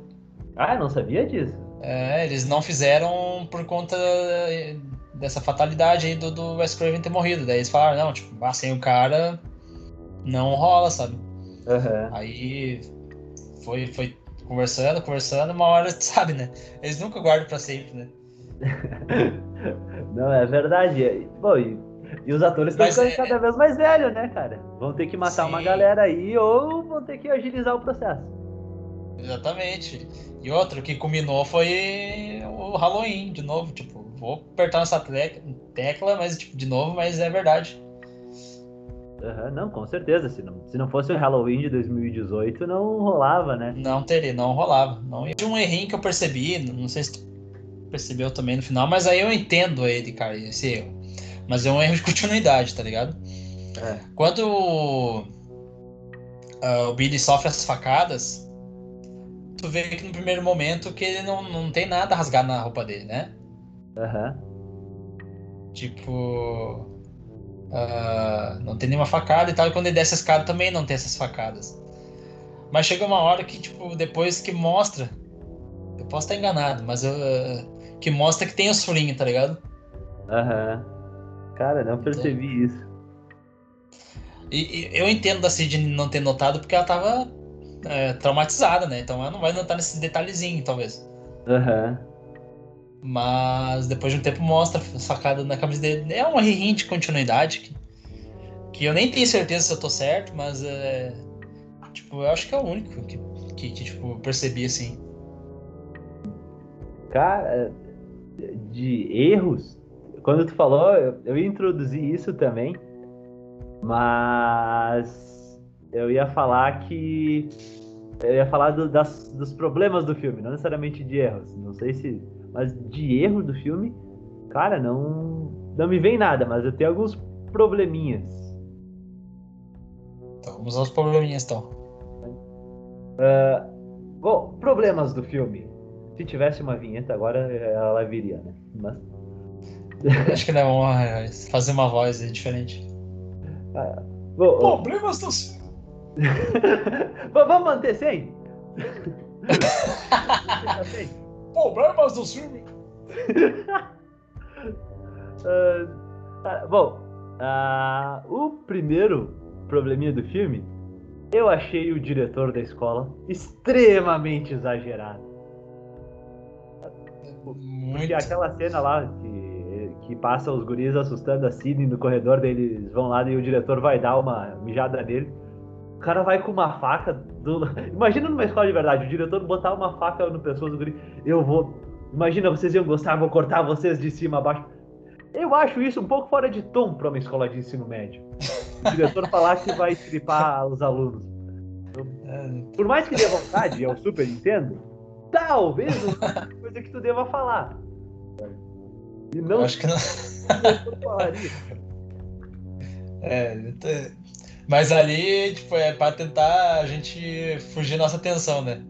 Ah, eu não sabia disso. É, eles não fizeram por conta dessa fatalidade aí do, do Wes Craven ter morrido. Daí eles falaram, não, tipo, ah, sem o cara não rola, sabe? Uhum. Aí foi, foi conversando, conversando, uma hora, sabe, né? Eles nunca guardam para sempre, né? não, é verdade. Bom, e, e os atores estão ficando é... cada vez mais velhos, né, cara? Vão ter que matar Sim. uma galera aí ou vão ter que agilizar o processo. Exatamente. E outro que culminou foi o Halloween, de novo. Tipo, vou apertar nessa tecla, mas tipo, de novo, mas é verdade. Uhum, não, com certeza. Se não, se não fosse o Halloween de 2018, não rolava, né? Não teria, não rolava. Não. E um errinho que eu percebi, não sei se tu percebeu também no final, mas aí eu entendo ele, cara, esse erro. Mas é um erro de continuidade, tá ligado? É. Quando uh, o Billy sofre as facadas, tu vê que no primeiro momento que ele não, não tem nada rasgado na roupa dele, né? Aham. Uhum. Tipo. Uh, não tem nenhuma facada e tal. E quando ele desce a escada também não tem essas facadas. Mas chega uma hora que, tipo, depois que mostra. Eu posso estar enganado, mas uh, que mostra que tem os furinhos, tá ligado? Aham. Uhum. Cara, não percebi então, isso. E, e, eu entendo da Cid não ter notado porque ela tava é, traumatizada, né? Então ela não vai notar nesse detalhezinho, talvez. Aham. Uhum. Mas depois de um tempo mostra a facada na camisa dele. É um hint de continuidade que, que, eu nem tenho certeza se eu tô certo, mas é, tipo, eu acho que é o único que, que, que tipo, percebi assim. Cara, de erros, quando tu falou, eu, eu ia introduzir isso também, mas eu ia falar que eu ia falar do, das, dos problemas do filme, não necessariamente de erros. Não sei se. Mas de erro do filme, cara, não, não me vem nada, mas eu tenho alguns probleminhas. Então, vamos aos probleminhas então. Uh, bom, problemas do filme. Se tivesse uma vinheta agora, ela viria, né? Mas... Acho que não é fazer uma voz diferente. Ah, bom, problemas do filme. Vamos manter sem? Problemas do filme. uh, bom, uh, o primeiro probleminha do filme, eu achei o diretor da escola extremamente exagerado. Muito. Porque aquela cena lá que, que passa os guris assustando a Sidney no corredor, deles vão lá e o diretor vai dar uma mijada nele. O cara vai com uma faca. Do... Imagina numa escola de verdade, o diretor botar uma faca no pescoço do guri. Eu vou. Imagina, vocês iam gostar, vou cortar vocês de cima a baixo. Eu acho isso um pouco fora de tom para uma escola de ensino médio. O diretor falar que vai estripar os alunos. Por mais que dê vontade, eu super entendo, talvez uma coisa que tu deva falar. E não. Eu acho que não. é, mas ali, tipo, é pra tentar a gente fugir nossa atenção, né?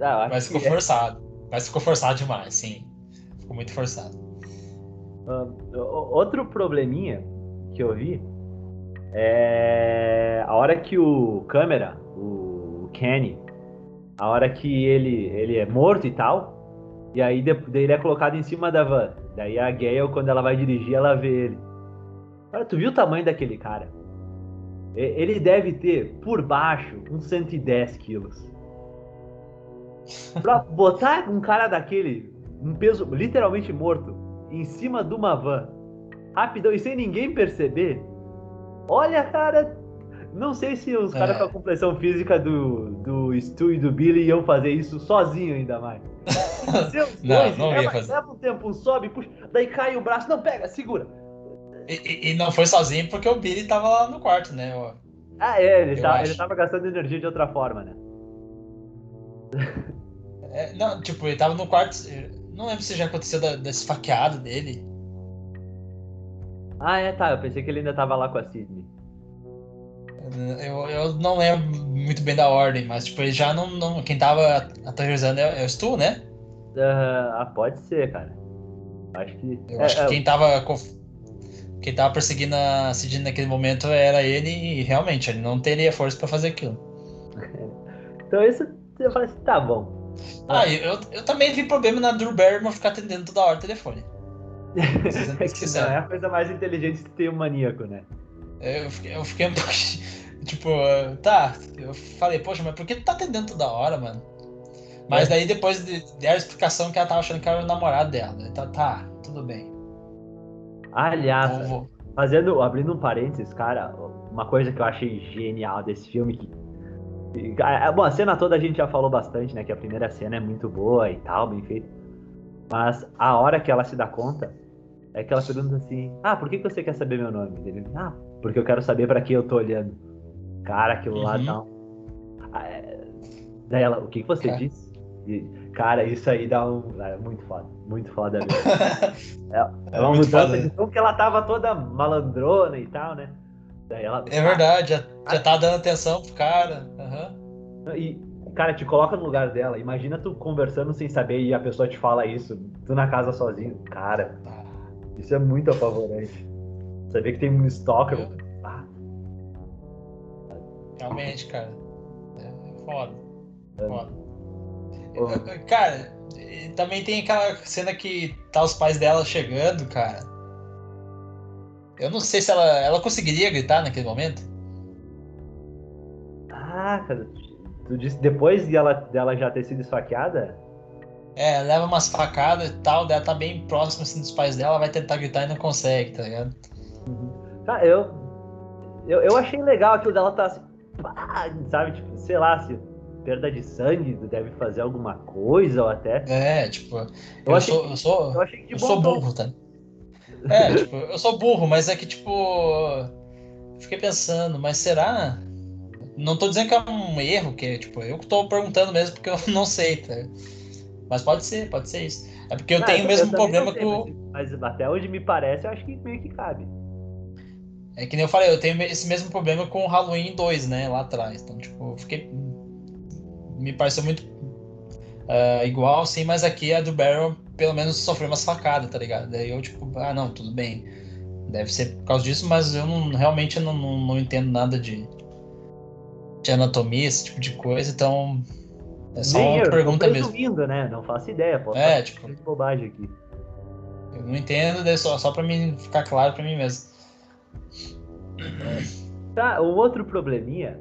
Ah, Mas ficou forçado. É. Mas ficou forçado demais, sim. Ficou muito forçado. Uh, outro probleminha que eu vi é a hora que o câmera, o Kenny, a hora que ele, ele é morto e tal, e aí daí ele é colocado em cima da van. Daí a Gale, quando ela vai dirigir, ela vê ele. Cara, tu viu o tamanho daquele cara? Ele deve ter, por baixo, uns 110 quilos. Pra botar um cara daquele, um peso literalmente morto, em cima de uma van, rapidão e sem ninguém perceber. Olha, cara, não sei se os caras É. com a complexão física do, do Stu e do Billy iam fazer isso sozinho ainda mais. Se os Não, dois, não ia leva, fazer. leva um tempo, um sobe, puxa, daí cai o braço, não, pega, segura. E, e- não foi sozinho porque o Billy tava lá no quarto, né? ó. Ah, é, ele, Eu tá, ele tava gastando energia de outra forma, né? É, não, tipo, ele tava no quarto. Não lembro se já aconteceu da, da esfaqueada dele. Ah, é, tá, eu pensei que ele ainda tava lá com a Sidney. Eu, eu não lembro muito bem da ordem, mas tipo, ele já não. não quem tava aterrorizando é, é o Stu, né? Ah, ah, pode ser, cara. Acho que. Eu é, acho que é, quem tava. conf- Quem tava perseguindo a Sidney naquele momento era ele e realmente ele não teria força pra fazer aquilo. Então isso eu falei assim, tá bom. Ah, eu, eu, eu também vi problema na Drew Barrymore ficar atendendo toda hora o telefone. Sendo É não é a coisa mais inteligente que tem um maníaco, né? Eu fiquei, eu fiquei um pouco. Tipo, tá. Eu falei, poxa, mas por que tu tá atendendo toda hora, mano? Mas É. daí depois de- deram a explicação que ela tava achando que era o namorado dela. né? Tá, tá, tudo bem. Aliás, fazendo, abrindo um parênteses, cara, uma coisa que eu achei genial desse filme que. que- Bom, a cena toda a gente já falou bastante, né? Que a primeira cena é muito boa e tal, bem feita. Mas a hora que ela se dá conta é que ela pergunta assim: Ah, por que, que você quer saber meu nome? Ele, ah, porque eu quero saber pra quem eu tô olhando. Cara, aquilo lá Uhum. dá um. Ah, é- Daí ela, o que, que você É. disse? E, cara, isso aí dá um. É muito foda, muito foda mesmo. É uma muito mudança foda, de né? tom que ela tava toda malandrona e tal, né? Daí ela. É verdade, já, já tá dando atenção pro cara. Aham. E, cara, te coloca no lugar dela. Imagina tu conversando sem saber e a pessoa te fala isso. Tu na casa sozinho. Cara, Ah, isso é muito apavorante. Saber que tem um stalker. Eu- Ah, Realmente, cara. É foda. É. Foda. Cara, também tem aquela cena que tá os pais dela chegando, cara. Eu não sei se ela, ela conseguiria gritar naquele momento. ah, cara. Tu disse depois de ela, dela já ter sido esfaqueada? É, leva umas facadas e tal, dela tá bem próxima assim, dos pais dela, vai tentar gritar e não consegue, tá ligado? Cara, eu, eu. Eu achei legal aquilo dela tá assim. pá, sabe, tipo, sei lá, se perda de sangue deve fazer alguma coisa ou até. É, tipo, eu, Eu achei sou, eu sou, Eu achei que eu sou burro, tá? É, tipo, eu sou burro, mas é que, tipo, fiquei pensando, mas será? Não tô dizendo que é um erro, que, tipo, eu que tô perguntando mesmo porque eu não sei, tá? Mas pode ser, pode ser isso. É porque eu Ah, tenho o mesmo problema não sei, com. Mas, mas até onde me parece, eu acho que meio que cabe. É que nem eu falei, eu tenho esse mesmo problema com o Halloween 2, né? Lá atrás. Então, tipo, eu fiquei. Me pareceu muito ah, igual, sim, mas aqui a do Barrel pelo menos sofreu umas facadas, tá ligado? Daí eu, tipo, ah, não, tudo bem. Deve ser por causa disso, mas eu não, realmente não, não, não entendo nada de, de anatomia, esse tipo de coisa, então. É só Nem uma eu, pergunta mesmo. presumindo, né? Não faço ideia. Posso É, tipo- bobagem aqui. Eu não entendo, daí só, só pra mim ficar claro pra mim mesmo. Tá, um outro probleminha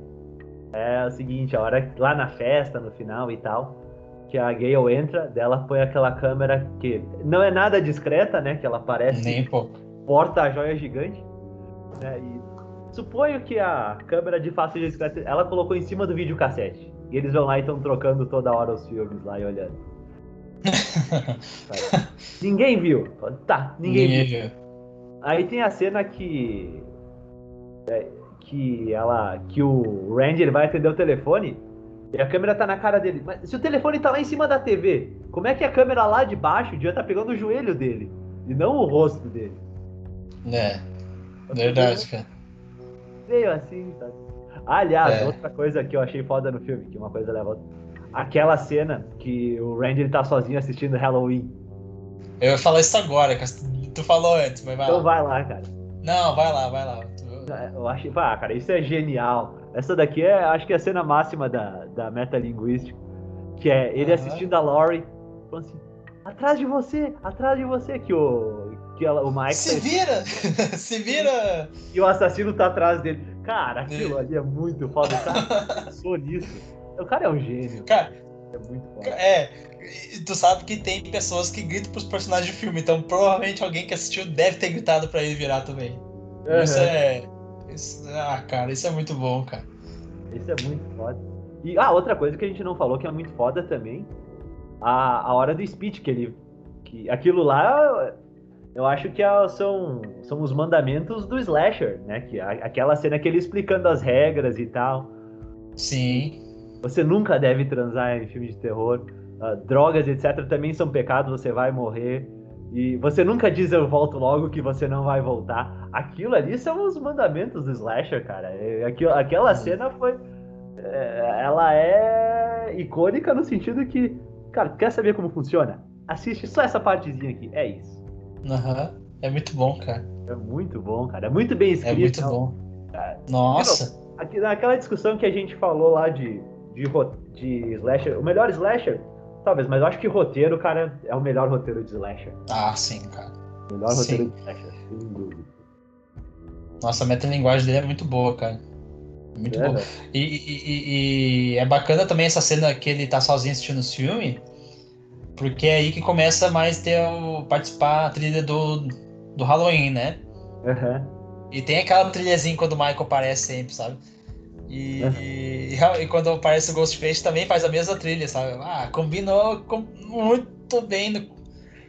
é o seguinte, a hora lá na festa, no final e tal, que a Gale entra, dela põe aquela câmera que não é nada discreta, né? Que ela parece Nem um pouco. porta-joia gigante. Né, e suponho que a câmera de face discreta, ela colocou em cima do videocassete. E eles vão lá e estão trocando toda hora os filmes lá e olhando. Ninguém viu. Tá, ninguém, Ninguém viu. viu. Aí tem a cena que. é, que ela. que o Randy ele vai atender o telefone e a câmera tá na cara dele. Mas se o telefone tá lá em cima da TV, como é que a câmera lá de baixo devia tá pegando o joelho dele? E não o rosto dele? É, verdade, cara. Veio assim, sabe? Aliás, É. outra coisa que eu achei foda no filme, que uma coisa leva a outra. Aquela cena que o Randy ele tá sozinho assistindo Halloween. Eu ia falar isso agora, tu falou antes, mas vai Então lá. vai lá, cara. Não, vai lá, vai lá. Tu- Eu achei, ah, cara, isso é genial. Essa daqui é, acho que é a cena máxima da, da metalinguística. Que é ele Aham. assistindo a Laurie, falando assim, atrás de você, atrás de você, que o, que ela, o Mike Se tá- vira! Se vira! e o assassino tá atrás dele. Cara, aquilo ali é muito foda, o cara pensou nisso. O cara é um gênio. Cara, É muito foda. É, e tu sabe que tem pessoas que gritam pros personagens de filme, então provavelmente alguém que assistiu deve ter gritado pra ele virar também. Uhum. Isso é. Isso, ah, cara, isso é muito bom, cara. Isso é muito foda. E ah, outra coisa que a gente não falou que é muito foda também, a, a hora do speech que ele. Que aquilo lá, eu acho que é- são, são os mandamentos do slasher, né? Que a- aquela cena que ele explicando as regras e tal. Sim. Você nunca deve transar em filme de terror. Ah, drogas, etc., também são pecados, você vai morrer. E você nunca diz eu volto logo que você não vai voltar. Aquilo ali são os mandamentos do slasher, cara. É, aquilo- aquela Uhum. cena foi. é, ela é icônica no sentido que, cara, quer saber como funciona? Assiste só essa partezinha aqui. É isso. Aham. É muito bom, cara. É muito bom, cara. É muito bem É escrito. muito Não, bom. cara. Nossa. Aqui, naquela discussão que a gente falou lá de, de, de slasher, o melhor slasher, talvez, mas eu acho que roteiro, cara, é o melhor roteiro de slasher. Ah, sim, cara. O melhor Sim. roteiro de slasher, sem dúvida. Nossa, a metalinguagem dele é muito boa, cara. Muito É, boa. E, e- e- é bacana também essa cena que ele tá sozinho assistindo o filme, porque é aí que começa mais ter o participar a trilha do, do Halloween, né? Aham. E tem aquela trilhazinha quando o Michael aparece sempre, sabe? E, Uhum. e, e quando aparece o Ghostface também faz a mesma trilha, sabe? Ah, combinou com- muito bem no-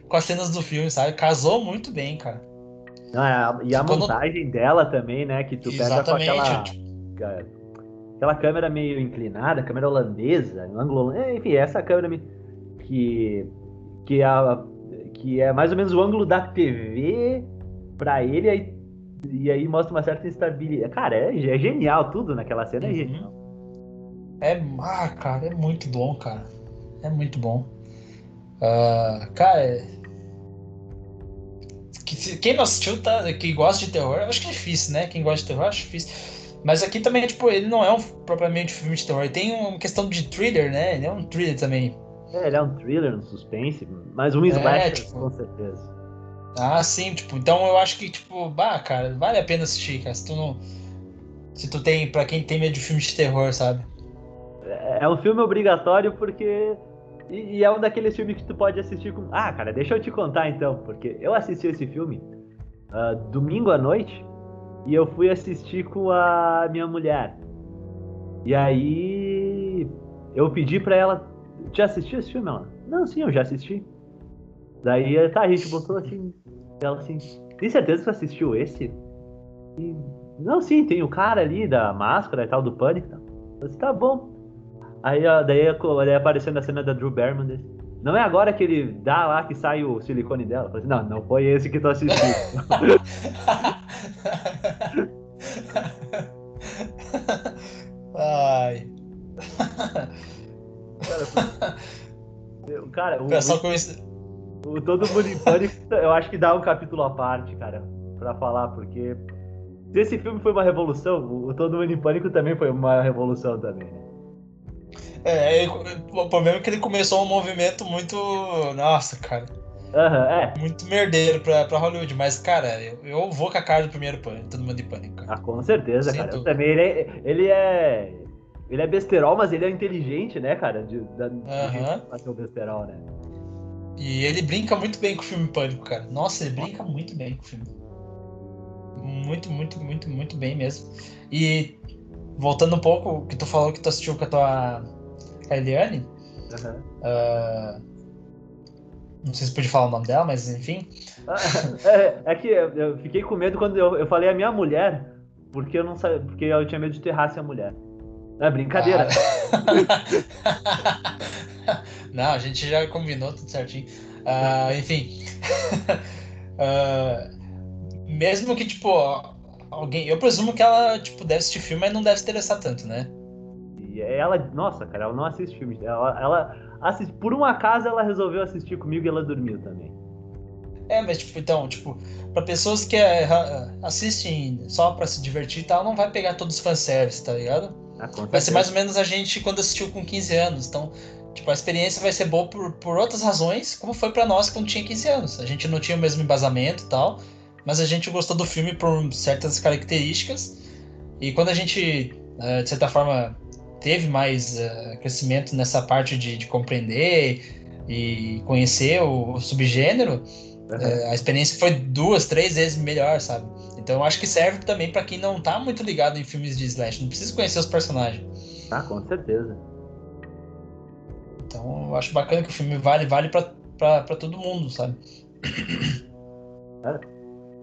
com as cenas do filme, sabe? Casou muito bem, cara. Não, é e a Tipo, montagem dela também, né? Que tu pega com aquela, aquela câmera meio inclinada, câmera holandesa, ângulo, é, enfim, essa câmera me- que que é, a- que é mais ou menos o ângulo da TV pra ele aí, e aí mostra uma certa instabilidade. Cara, é, é genial tudo naquela cena, é Uhum. genial. É, ah, cara, é muito bom, cara. É muito bom. Ah, cara, é- quem não assistiu, tá, que gosta de terror, acho que é difícil, né? Quem gosta de terror, acho difícil. Mas aqui também, tipo, ele não é um propriamente filme de terror. Ele tem uma questão de thriller, né? Ele é um thriller também. É, ele é um thriller, um suspense, mas um É, slasher, tipo- com certeza. Ah, sim, tipo, então eu acho que, tipo, bah, cara, vale a pena assistir, cara. Se tu não. Se tu tem, pra quem tem medo de filme de terror, sabe? É é um filme obrigatório porque. E, e é um daqueles filmes que tu pode assistir com. Ah, cara, deixa eu te contar então, porque eu assisti esse filme ah, domingo à noite e eu fui assistir com a minha mulher. E aí eu pedi pra ela. Já assistiu esse filme? Ela? Não, sim, eu já assisti. Daí tá, a gente botou assim. Ela assim. Tem certeza que você assistiu esse? E, não, sim, tem o cara ali da máscara e tal, do pânico. tal. Eu disse, tá bom. Aí, ó, daí, daí aparecendo a cena da Drew Barrymore. desse, Não é agora que ele dá lá que sai o silicone dela? Eu falei, assim, não, não foi esse que tu assistiu. Ai. Eu- cara, o, O pessoal conhece. O Todo Mundo em Pânico, eu acho que dá um capítulo à parte, cara, pra falar, porque se esse filme foi uma revolução, o Todo Mundo em Pânico também foi uma revolução também, né? É, ele- o problema é que ele começou um movimento muito. Nossa, cara. Aham, é. Muito merdeiro pra, pra Hollywood. Mas, cara, eu, eu vou com a cara do primeiro pânico, todo mundo em pânico, cara. Ah, com certeza, Sem cara. dúvida. Também ele é, ele é. Ele é besterol, mas ele é inteligente, né, cara? De, da, de Aham. pra ser o besterol, né? E ele brinca muito bem com o filme Pânico, cara. Nossa, ele brinca muito bem com o filme. Muito, muito, muito, muito bem mesmo. E voltando um pouco, o que tu falou que tu assistiu com a tua com a Eliane, Aham. ah, não sei se pode falar o nome dela, mas enfim. É, é que eu, fiquei com medo quando eu, eu falei a minha mulher, porque eu não sabia, porque eu tinha medo de ter raça a mulher. Não é brincadeira. Ah. Não, a gente já combinou tudo certinho. Ah, enfim. Ah, mesmo que, tipo, alguém. Eu presumo que ela, tipo, deve assistir filme, mas não deve se interessar tanto, né? E ela, nossa, cara, ela não assiste filmes. Ela, ela assiste, por um acaso ela resolveu assistir comigo e ela dormiu também. É, mas, tipo, então, tipo, pra pessoas que é, assistem só pra se divertir e tal, não vai pegar todos os fanservice, tá ligado? Com Vai ser mais ou menos a gente quando assistiu com 15 anos. Então, tipo, a experiência vai ser boa por, por outras razões, como foi pra nós quando tinha 15 anos. A gente não tinha o mesmo embasamento e tal, mas a gente gostou do filme por certas características. E quando a gente, eh, de certa forma, teve mais uh, crescimento nessa parte de, de, compreender e conhecer o, o subgênero, uhum. uh, a experiência foi duas, três vezes melhor, sabe? Então acho que serve também para quem não tá muito ligado em filmes de slash, não precisa conhecer os personagens. Ah, com certeza. Então eu acho bacana que o filme vale, vale para todo mundo, sabe?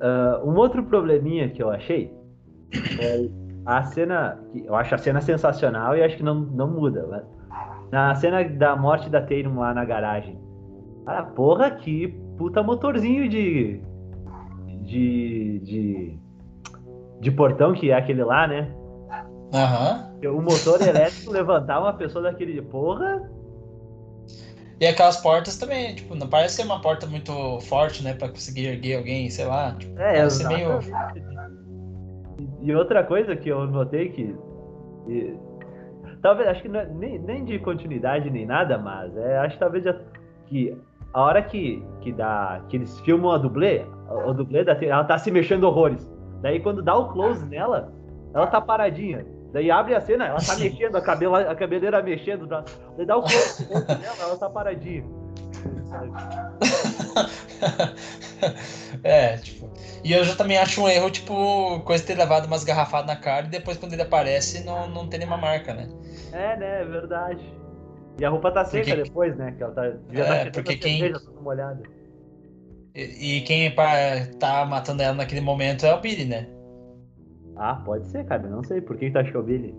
Uh, um outro probleminha que eu achei é a cena. Eu acho a cena sensacional e acho que não, não muda. Né? Na cena da morte da Tatum lá na garagem. Cara, porra, que puta motorzinho de. De. de. de portão que é aquele lá, né? Uhum. O motor elétrico levantar uma pessoa daquele. Porra, e aquelas portas também, tipo, não parece ser uma porta muito forte, né? Pra conseguir erguer alguém, sei lá. Tipo, é, parece meio. E outra coisa que eu notei que. E, talvez, acho que não é, nem, nem de continuidade nem nada, mas é, acho que talvez já, que a hora que, que dá. que eles filmam a dublê, a dublê da, ela tá se mexendo horrores. Daí quando dá o close nela, ela tá paradinha. Daí abre a cena, ela tá mexendo, a, cabela, a cabeleira mexendo. Daí dá o corpo dela, ela tá paradinha. é, tipo. E eu já também acho um erro, tipo, coisa de ter levado umas garrafadas na cara e depois quando ele aparece não, não tem nenhuma marca, né? É, né, é verdade. E a roupa tá seca porque... depois, né? Que ela tá. Já é, tá porque quem. Cerveja, molhada. E, e quem tá matando ela naquele momento é o Billy, né? Ah, pode ser, cara. Não sei. Por que, tu acha que é o Billy?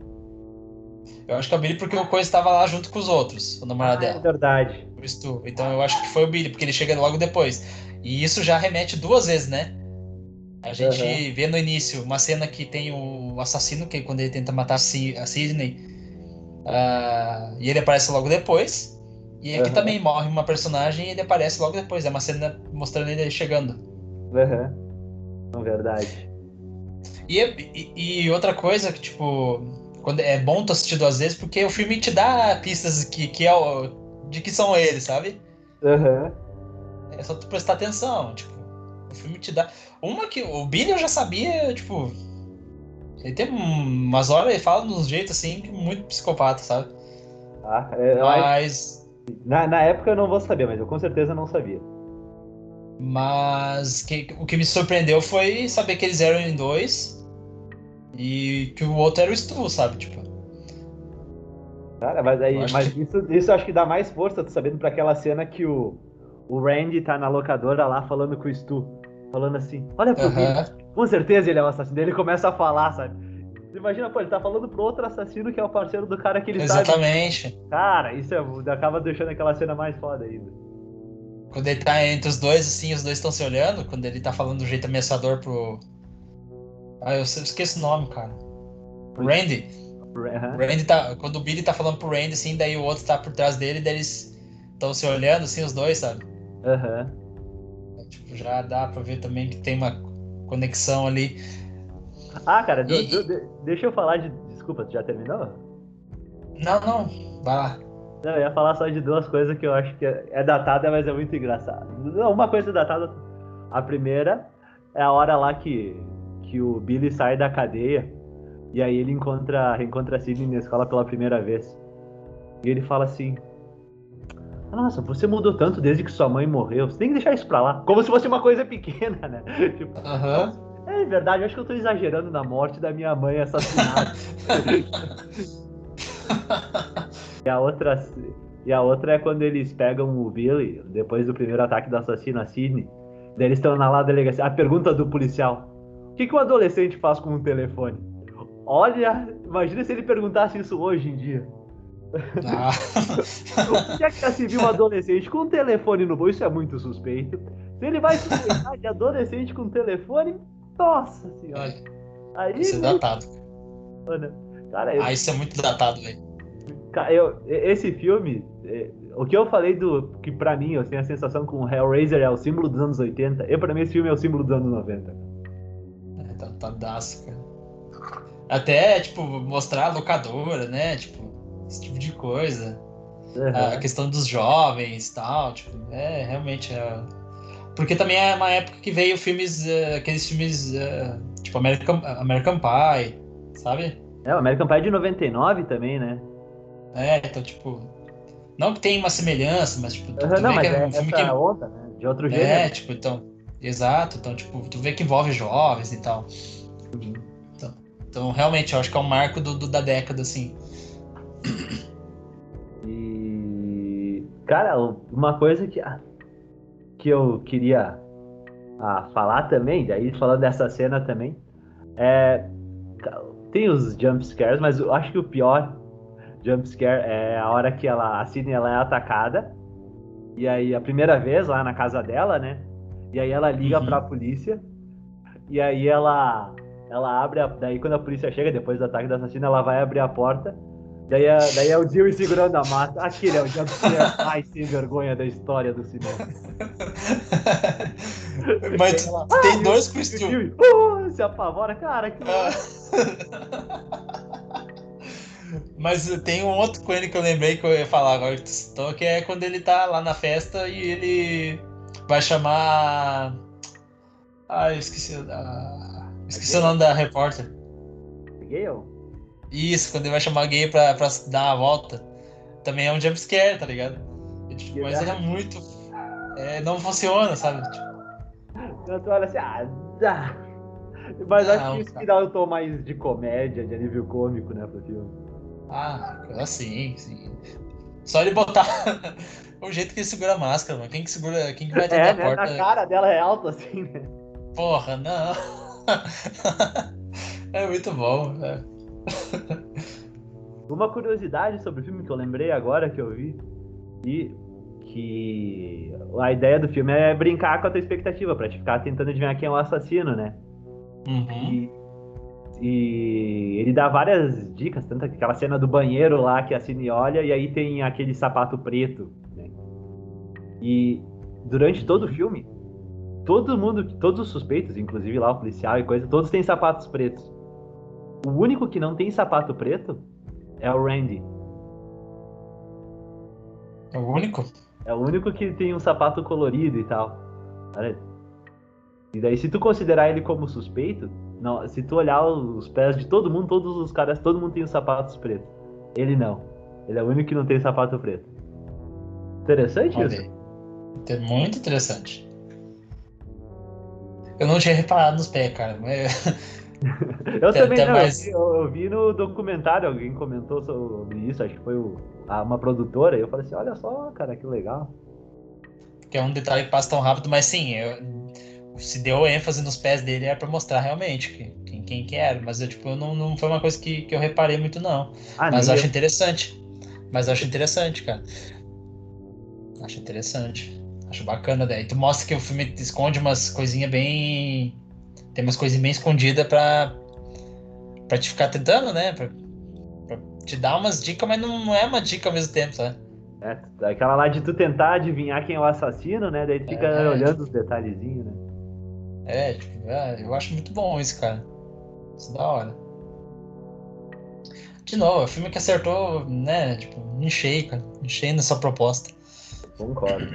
Eu acho que é o Billy porque o Coisa estava lá junto com os outros, o namorado ah, dela. É verdade. Então eu acho que foi o Billy, porque ele chega logo depois. E isso já remete duas vezes, né? A gente uhum. vê no início uma cena que tem o assassino, que é quando ele tenta matar a Sidney. Uh, e ele aparece logo depois. E aqui uhum. também morre uma personagem e ele aparece logo depois. É uma cena mostrando ele chegando. Aham. Uhum. Verdade. E, e, e, outra coisa que, tipo, quando é bom tu assistir duas vezes, porque o filme te dá pistas que, que é o, de que são eles, sabe? Uhum. É só tu prestar atenção, tipo, o filme te dá. Uma que o Billy eu já sabia, tipo. Ele tem umas horas e fala de um jeito assim, muito psicopata, sabe? Ah, é, mas. Na, na época eu não vou saber, mas eu com certeza não sabia. Mas que, o que me surpreendeu foi saber que eles eram em dois e que o outro era o Stu, sabe? Tipo. Cara, mas aí, mas que... isso, isso acho que dá mais força, tu sabendo pra aquela cena que o, o Randy tá na locadora lá falando com o Stu. Falando assim, olha pro uhum. com certeza ele é o assassino. Ele começa a falar, sabe? Imagina, pô, ele tá falando pro outro assassino que é o parceiro do cara que ele Exatamente. Sabe. Cara, isso é, acaba deixando aquela cena mais foda ainda. Quando ele tá entre os dois, assim, os dois estão se olhando, quando ele tá falando do jeito ameaçador pro. Ah, eu esqueço o nome, cara. Randy. Uhum. Randy tá. Quando o Billy tá falando pro Randy, assim, daí o outro tá por trás dele, daí eles estão se olhando, assim, os dois, sabe? Aham. Uhum. Tipo, já dá pra ver também que tem uma conexão ali. Ah, cara, e... do, do, deixa eu falar de. Desculpa, tu já terminou? Não, não. Vai lá. Não, eu ia falar só de duas coisas que eu acho que é, é datada, mas é muito engraçado. Uma coisa datada. A primeira é a hora lá que, que o Billy sai da cadeia e aí ele encontra, reencontra a Sidney na escola pela primeira vez. E ele fala assim: Nossa, você mudou tanto desde que sua mãe morreu. Você tem que deixar isso pra lá. Como se fosse uma coisa pequena, né? tipo, uhum. É verdade, acho que eu tô exagerando na morte da minha mãe assassinada. E a outra e a outra é quando eles pegam o Billy, depois do primeiro ataque do assassino a Sidney. Daí eles estão na lá delegacia. A pergunta do policial: O que, que um adolescente faz com um telefone? Olha, imagina se ele perguntasse isso hoje em dia. Ah. o que é que já se viu um adolescente com um telefone no bolso? Isso é muito suspeito. Se ele vai suspeitar de adolescente com um telefone, nossa senhora. Aí, isso é datado. Mano, cara, eu... Ah, isso é muito datado, velho. Eu, esse filme, é, o que eu falei do que para mim eu tenho a sensação que o Hellraiser é o símbolo dos anos 80, eu para mim esse filme é o símbolo dos anos 90. É, tá, tá daço, cara. Até, tipo, mostrar a locadora, né? Tipo, esse tipo de coisa. Uhum. A questão dos jovens e tal, tipo, é realmente é... Porque também é uma época que veio filmes, uh, aqueles filmes uh, tipo American, American Pie, sabe? É, o American Pie é de 99 também, né? É, então, tipo. Não que tenha uma semelhança, mas, tipo, tu, Uhum, não, vê mas que é é um filme que. onda, né? De outro jeito. É, tipo, então. Exato, então, tipo, tu vê que envolve jovens e tal. Então, realmente, eu acho que é um marco do, do- da década, assim. E. Cara, uma coisa que, ah, que eu queria ah, falar também, daí falando dessa cena também, é. Tem os jump scares, mas eu acho que o pior jump scare é a hora que ela, a Sidney ela é atacada. E aí, a primeira vez lá na casa dela, né? E aí ela liga Uhum. pra polícia. E aí ela ela abre a, daí quando a polícia chega depois do ataque da assassina, ela vai abrir a porta. Daí é, daí é o Dewey segurando a massa. Aquele é o jump scare mais sem vergonha da história do cinema. Mas tu tem Ai, dois o Christian. Dewey, uh, se apavora, cara, que Ah. Mas tem um outro com ele que eu lembrei que eu ia falar agora que tu citou, que é quando ele tá lá na festa e ele vai chamar. Ah, eu esqueci. A... Esqueci o nome da repórter. Gale? Isso, quando ele vai chamar a gay pra, pra dar uma volta. Também é um jumpscare, tá ligado? Tipo, mas ele é muito. é, não funciona, sabe? Tipo, Então tu olha assim, ah, dá. Mas acho Não, que isso cara. que dá um tom mais de comédia, de alívio cômico, né, pro filme. ah, assim, sim. Só ele botar o jeito que ele segura a máscara, mano. Quem que segura. Quem que vai atender É, a né? porta? Na cara dela é alto assim, né? Porra, não. é muito bom, né? Uma curiosidade sobre o filme que eu lembrei agora que eu vi e que a ideia do filme é brincar com a tua expectativa, pra te ficar tentando adivinhar quem é o assassino, né? Uhum. E, e ele dá várias dicas, tanto aquela cena do banheiro lá que a Cine olha e aí tem aquele sapato preto, né? E durante todo o filme, todo mundo, todos os suspeitos, inclusive lá o policial e coisa, todos têm sapatos pretos. O único que não tem sapato preto é o Randy. É o único? É o único que tem um sapato colorido e tal. Olha. E daí, se tu considerar ele como suspeito, não, se tu olhar os pés de todo mundo, todos os caras, todo mundo tem os sapatos pretos. Ele não. Ele é o único que não tem sapato preto. Interessante Olha isso? É muito interessante. Eu não tinha reparado nos pés, cara. Mas... Eu Até- também até não. eu mais- vi- Eu, eu vi no documentário, alguém comentou sobre isso, acho que foi o- a- uma produtora, e eu falei assim, olha só, cara, que legal. que é um detalhe que passa tão rápido, mas sim, eu- se deu ênfase nos pés dele é pra mostrar realmente que- quem, quem que era. Mas eu, tipo, eu não, não foi uma coisa que, que eu reparei muito, não. Ah, Mas eu acho interessante. Mas eu acho interessante, cara. Acho interessante. Acho bacana. Daí tu mostra que o filme esconde umas coisinhas bem. Tem umas coisinhas bem escondidas pra. pra te ficar tentando, né? Pra, pra te dar umas dicas, mas não, não é uma dica ao mesmo tempo, sabe? É, aquela lá de tu tentar adivinhar quem é o assassino, né? Daí tu fica É. olhando os detalhezinhos, né? É, tipo, é, eu acho muito bom isso, cara. Isso é da hora. De novo, é um filme que acertou, né? Tipo, em cheio, cara. Em cheio nessa proposta. Concordo.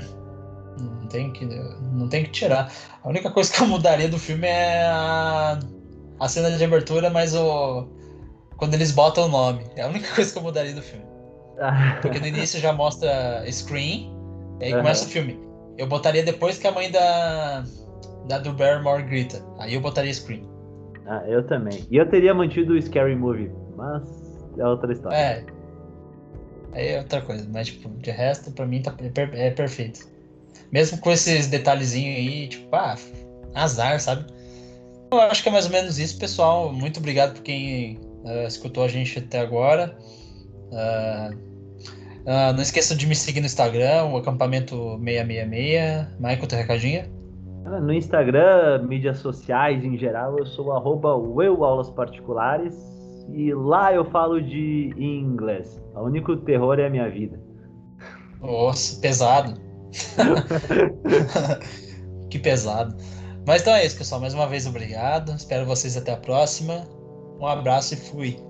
Não tem que, não tem que tirar. A única coisa que eu mudaria do filme é a, a cena de abertura, mas o. Quando eles botam o nome. É a única coisa que eu mudaria do filme. Porque no início já mostra Screen, e aí Aham. começa o filme. Eu botaria depois que a mãe da. Da Drew Barrymore grita. Aí eu botaria Screen. Ah, eu também. E eu teria mantido o Scary Movie, mas é outra história. É. Aí é outra coisa, mas tipo, de resto, pra mim tá, é, é perfeito. Mesmo com esses detalhezinhos aí, tipo, ah, azar, sabe? Eu acho que é mais ou menos isso, pessoal. Muito obrigado por quem ah, escutou a gente até agora. Ah, ah, não esqueçam de me seguir no Instagram, o acampamento 666. Michael, teu recadinho? No Instagram, mídias sociais em geral, eu sou arroba eu aulas particulares e lá eu falo de inglês. O único terror é a minha vida. Nossa, pesado. que pesado. Mas então é isso, pessoal. Mais uma vez, obrigado. Espero vocês até a próxima. Um abraço e fui.